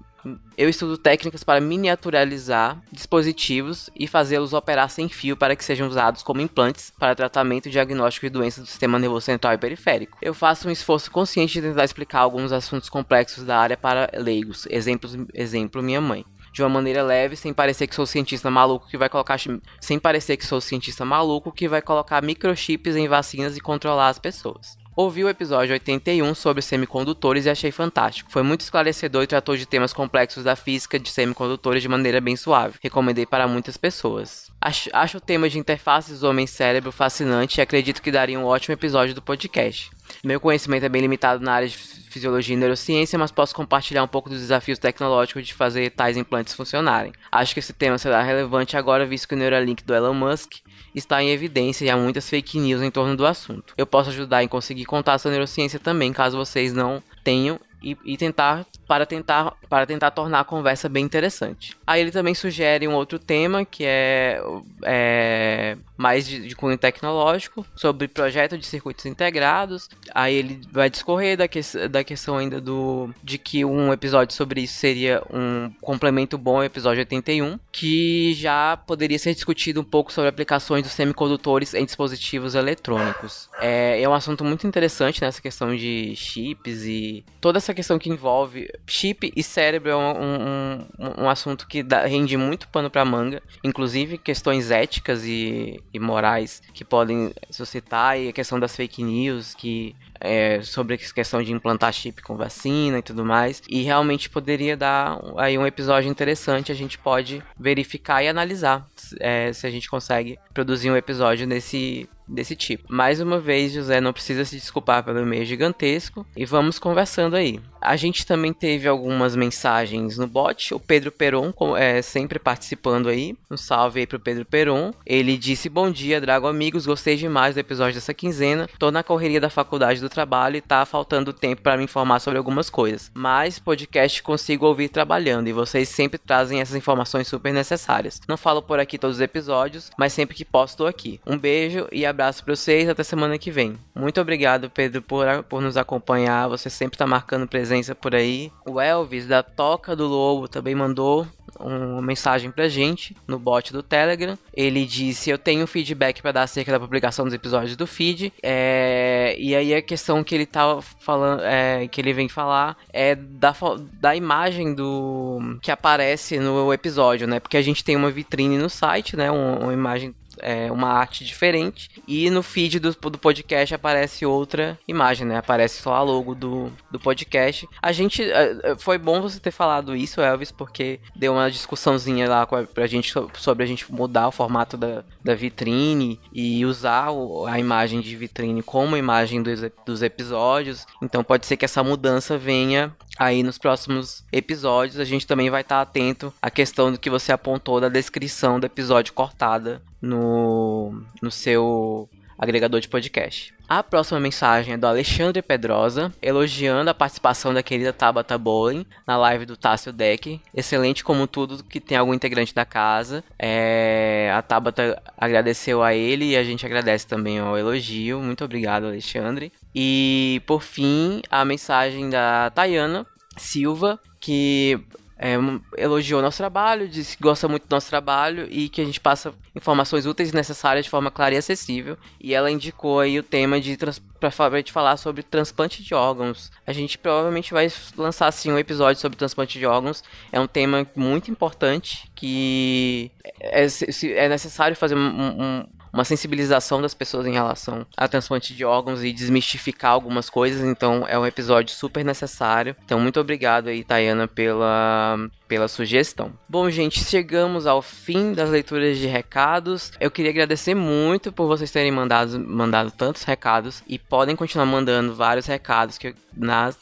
[SPEAKER 4] eu estudo técnicas para miniaturalizar dispositivos e fazê-los operar sem fio para que sejam usados como implantes para tratamento diagnóstico de doenças do sistema nervoso central e periférico. Eu faço um esforço consciente de tentar explicar alguns assuntos complexos da área para leigos, exemplos, exemplo minha mãe de uma maneira leve, sem parecer que sou cientista maluco que vai colocar sem parecer que sou cientista maluco que vai colocar microchips em vacinas e controlar as pessoas. Ouvi o episódio 81 sobre semicondutores e achei fantástico. Foi muito esclarecedor e tratou de temas complexos da física de semicondutores de maneira bem suave. Recomendei para muitas pessoas. Acho, acho o tema de interfaces homem-cérebro fascinante e acredito que daria um ótimo episódio do podcast. Meu conhecimento é bem limitado na área de fisiologia e neurociência, mas posso compartilhar um pouco dos desafios tecnológicos de fazer tais implantes funcionarem. Acho que esse tema será relevante agora, visto que o Neuralink do Elon Musk está em evidência e há muitas fake news em torno do assunto. Eu posso ajudar em conseguir contar essa neurociência também, caso vocês não tenham e, e, tentar para tentar para tentar tornar a conversa bem interessante. Aí ele também sugere um outro tema que é, é mais de, de cunho tecnológico, sobre projeto de circuitos integrados. Aí ele vai discorrer da, que, da questão ainda do de que um episódio sobre isso seria um complemento bom ao episódio 81, que já poderia ser discutido um pouco sobre aplicações dos semicondutores em dispositivos eletrônicos. É, é um assunto muito interessante nessa questão de chips e toda essa questão que envolve chip e cérebro é um, um, um assunto que dá, rende muito pano para manga, inclusive questões éticas e, e morais que podem suscitar e a questão das fake news que é, sobre a questão de implantar chip com vacina e tudo mais. E realmente poderia dar aí um episódio interessante. A gente pode verificar e analisar é, se a gente consegue produzir um episódio nesse desse tipo. Mais uma vez, José não precisa se desculpar pelo e-mail gigantesco e vamos conversando aí. A gente também teve algumas mensagens no bot. O Pedro Peron, é, sempre participando aí. Um salve aí pro Pedro Peron. Ele disse: Bom dia, Drago amigos. Gostei demais do episódio dessa quinzena. Tô na correria da faculdade do trabalho e tá faltando tempo para me informar sobre algumas coisas. Mas podcast consigo ouvir trabalhando e vocês sempre trazem essas informações super necessárias. Não falo por aqui todos os episódios, mas sempre que posso tô aqui. Um beijo e abraço para vocês. Até semana que vem. Muito obrigado, Pedro, por, por nos acompanhar. Você sempre tá marcando presença presença por aí. O Elvis, da Toca do Lobo, também mandou uma mensagem pra gente no bot do Telegram. Ele disse: Eu tenho feedback para dar acerca da publicação dos episódios do feed. É, e aí a questão que ele tá falando, é, que ele vem falar é da, da imagem do que aparece no episódio, né? Porque a gente tem uma vitrine no site, né? Uma, uma imagem é, uma arte diferente. E no feed do, do podcast aparece outra imagem, né? Aparece só a logo do, do podcast. A gente. É, é, foi bom você ter falado isso, Elvis, porque deu uma discussãozinha lá pra gente sobre a gente mudar o formato da, da vitrine e usar o, a imagem de vitrine como imagem dos, dos episódios. Então pode ser que essa mudança venha aí nos próximos episódios. A gente também vai estar atento à questão do que você apontou da descrição do episódio cortada no, no seu agregador de podcast. A próxima mensagem é do Alexandre Pedrosa, elogiando a participação da querida Tabata Bowling na live do Tássio Deck. Excelente como tudo que tem algum integrante da casa. É, a Tabata agradeceu a ele e a gente agradece também ao elogio. Muito obrigado, Alexandre. E por fim, a mensagem da Tayana Silva, que é, elogiou nosso trabalho, disse que gosta muito do nosso trabalho e que a gente passa informações úteis e necessárias de forma clara e acessível. E ela indicou aí o tema de para gente falar sobre transplante de órgãos. A gente provavelmente vai lançar assim um episódio sobre transplante de órgãos. É um tema muito importante que é, é necessário fazer um, um uma sensibilização das pessoas em relação a transplante de órgãos e desmistificar algumas coisas. Então é um episódio super necessário. Então muito obrigado aí, Tayana, pela pela sugestão. Bom, gente, chegamos ao fim das leituras de recados. Eu queria agradecer muito por vocês terem mandado, mandado tantos recados e podem continuar mandando vários recados que na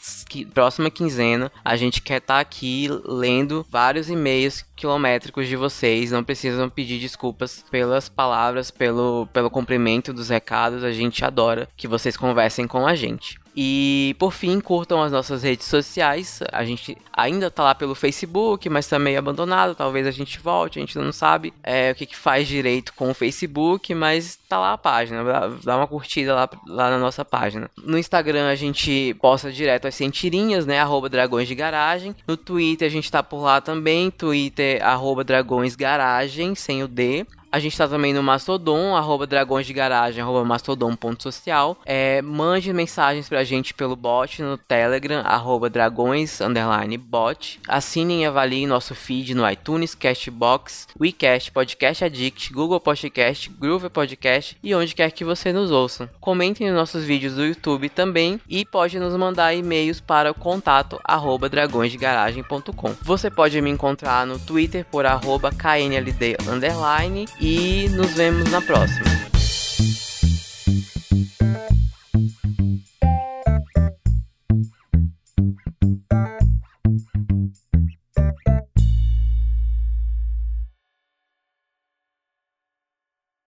[SPEAKER 4] próxima quinzena a gente quer estar tá aqui lendo vários e-mails quilométricos de vocês. Não precisam pedir desculpas pelas palavras, pelo, pelo cumprimento dos recados. A gente adora que vocês conversem com a gente. E por fim, curtam as nossas redes sociais. A gente ainda tá lá pelo Facebook, mas tá meio abandonado. Talvez a gente volte, a gente não sabe é, o que, que faz direito com o Facebook, mas tá lá a página. Dá uma curtida lá, lá na nossa página. No Instagram a gente posta direto as sentirinhas, né? Arroba Dragões de Garagem. No Twitter a gente tá por lá também. Twitter, arroba Dragões Garagem, sem o D. A gente tá também no Mastodon, arroba dragões de garagem, arroba mastodon.social. É, mande mensagens pra gente pelo bot no Telegram, arroba dragões, underline bot. Assinem e avaliem nosso feed no iTunes, Castbox, WeCast, Podcast Addict, Google Podcast, Groove Podcast e onde quer que você nos ouça. Comentem nos nossos vídeos do YouTube também e pode nos mandar e-mails para o contato arroba dragõesdegaragem.com. Você pode me encontrar no Twitter por arroba knld underline e nos vemos na próxima.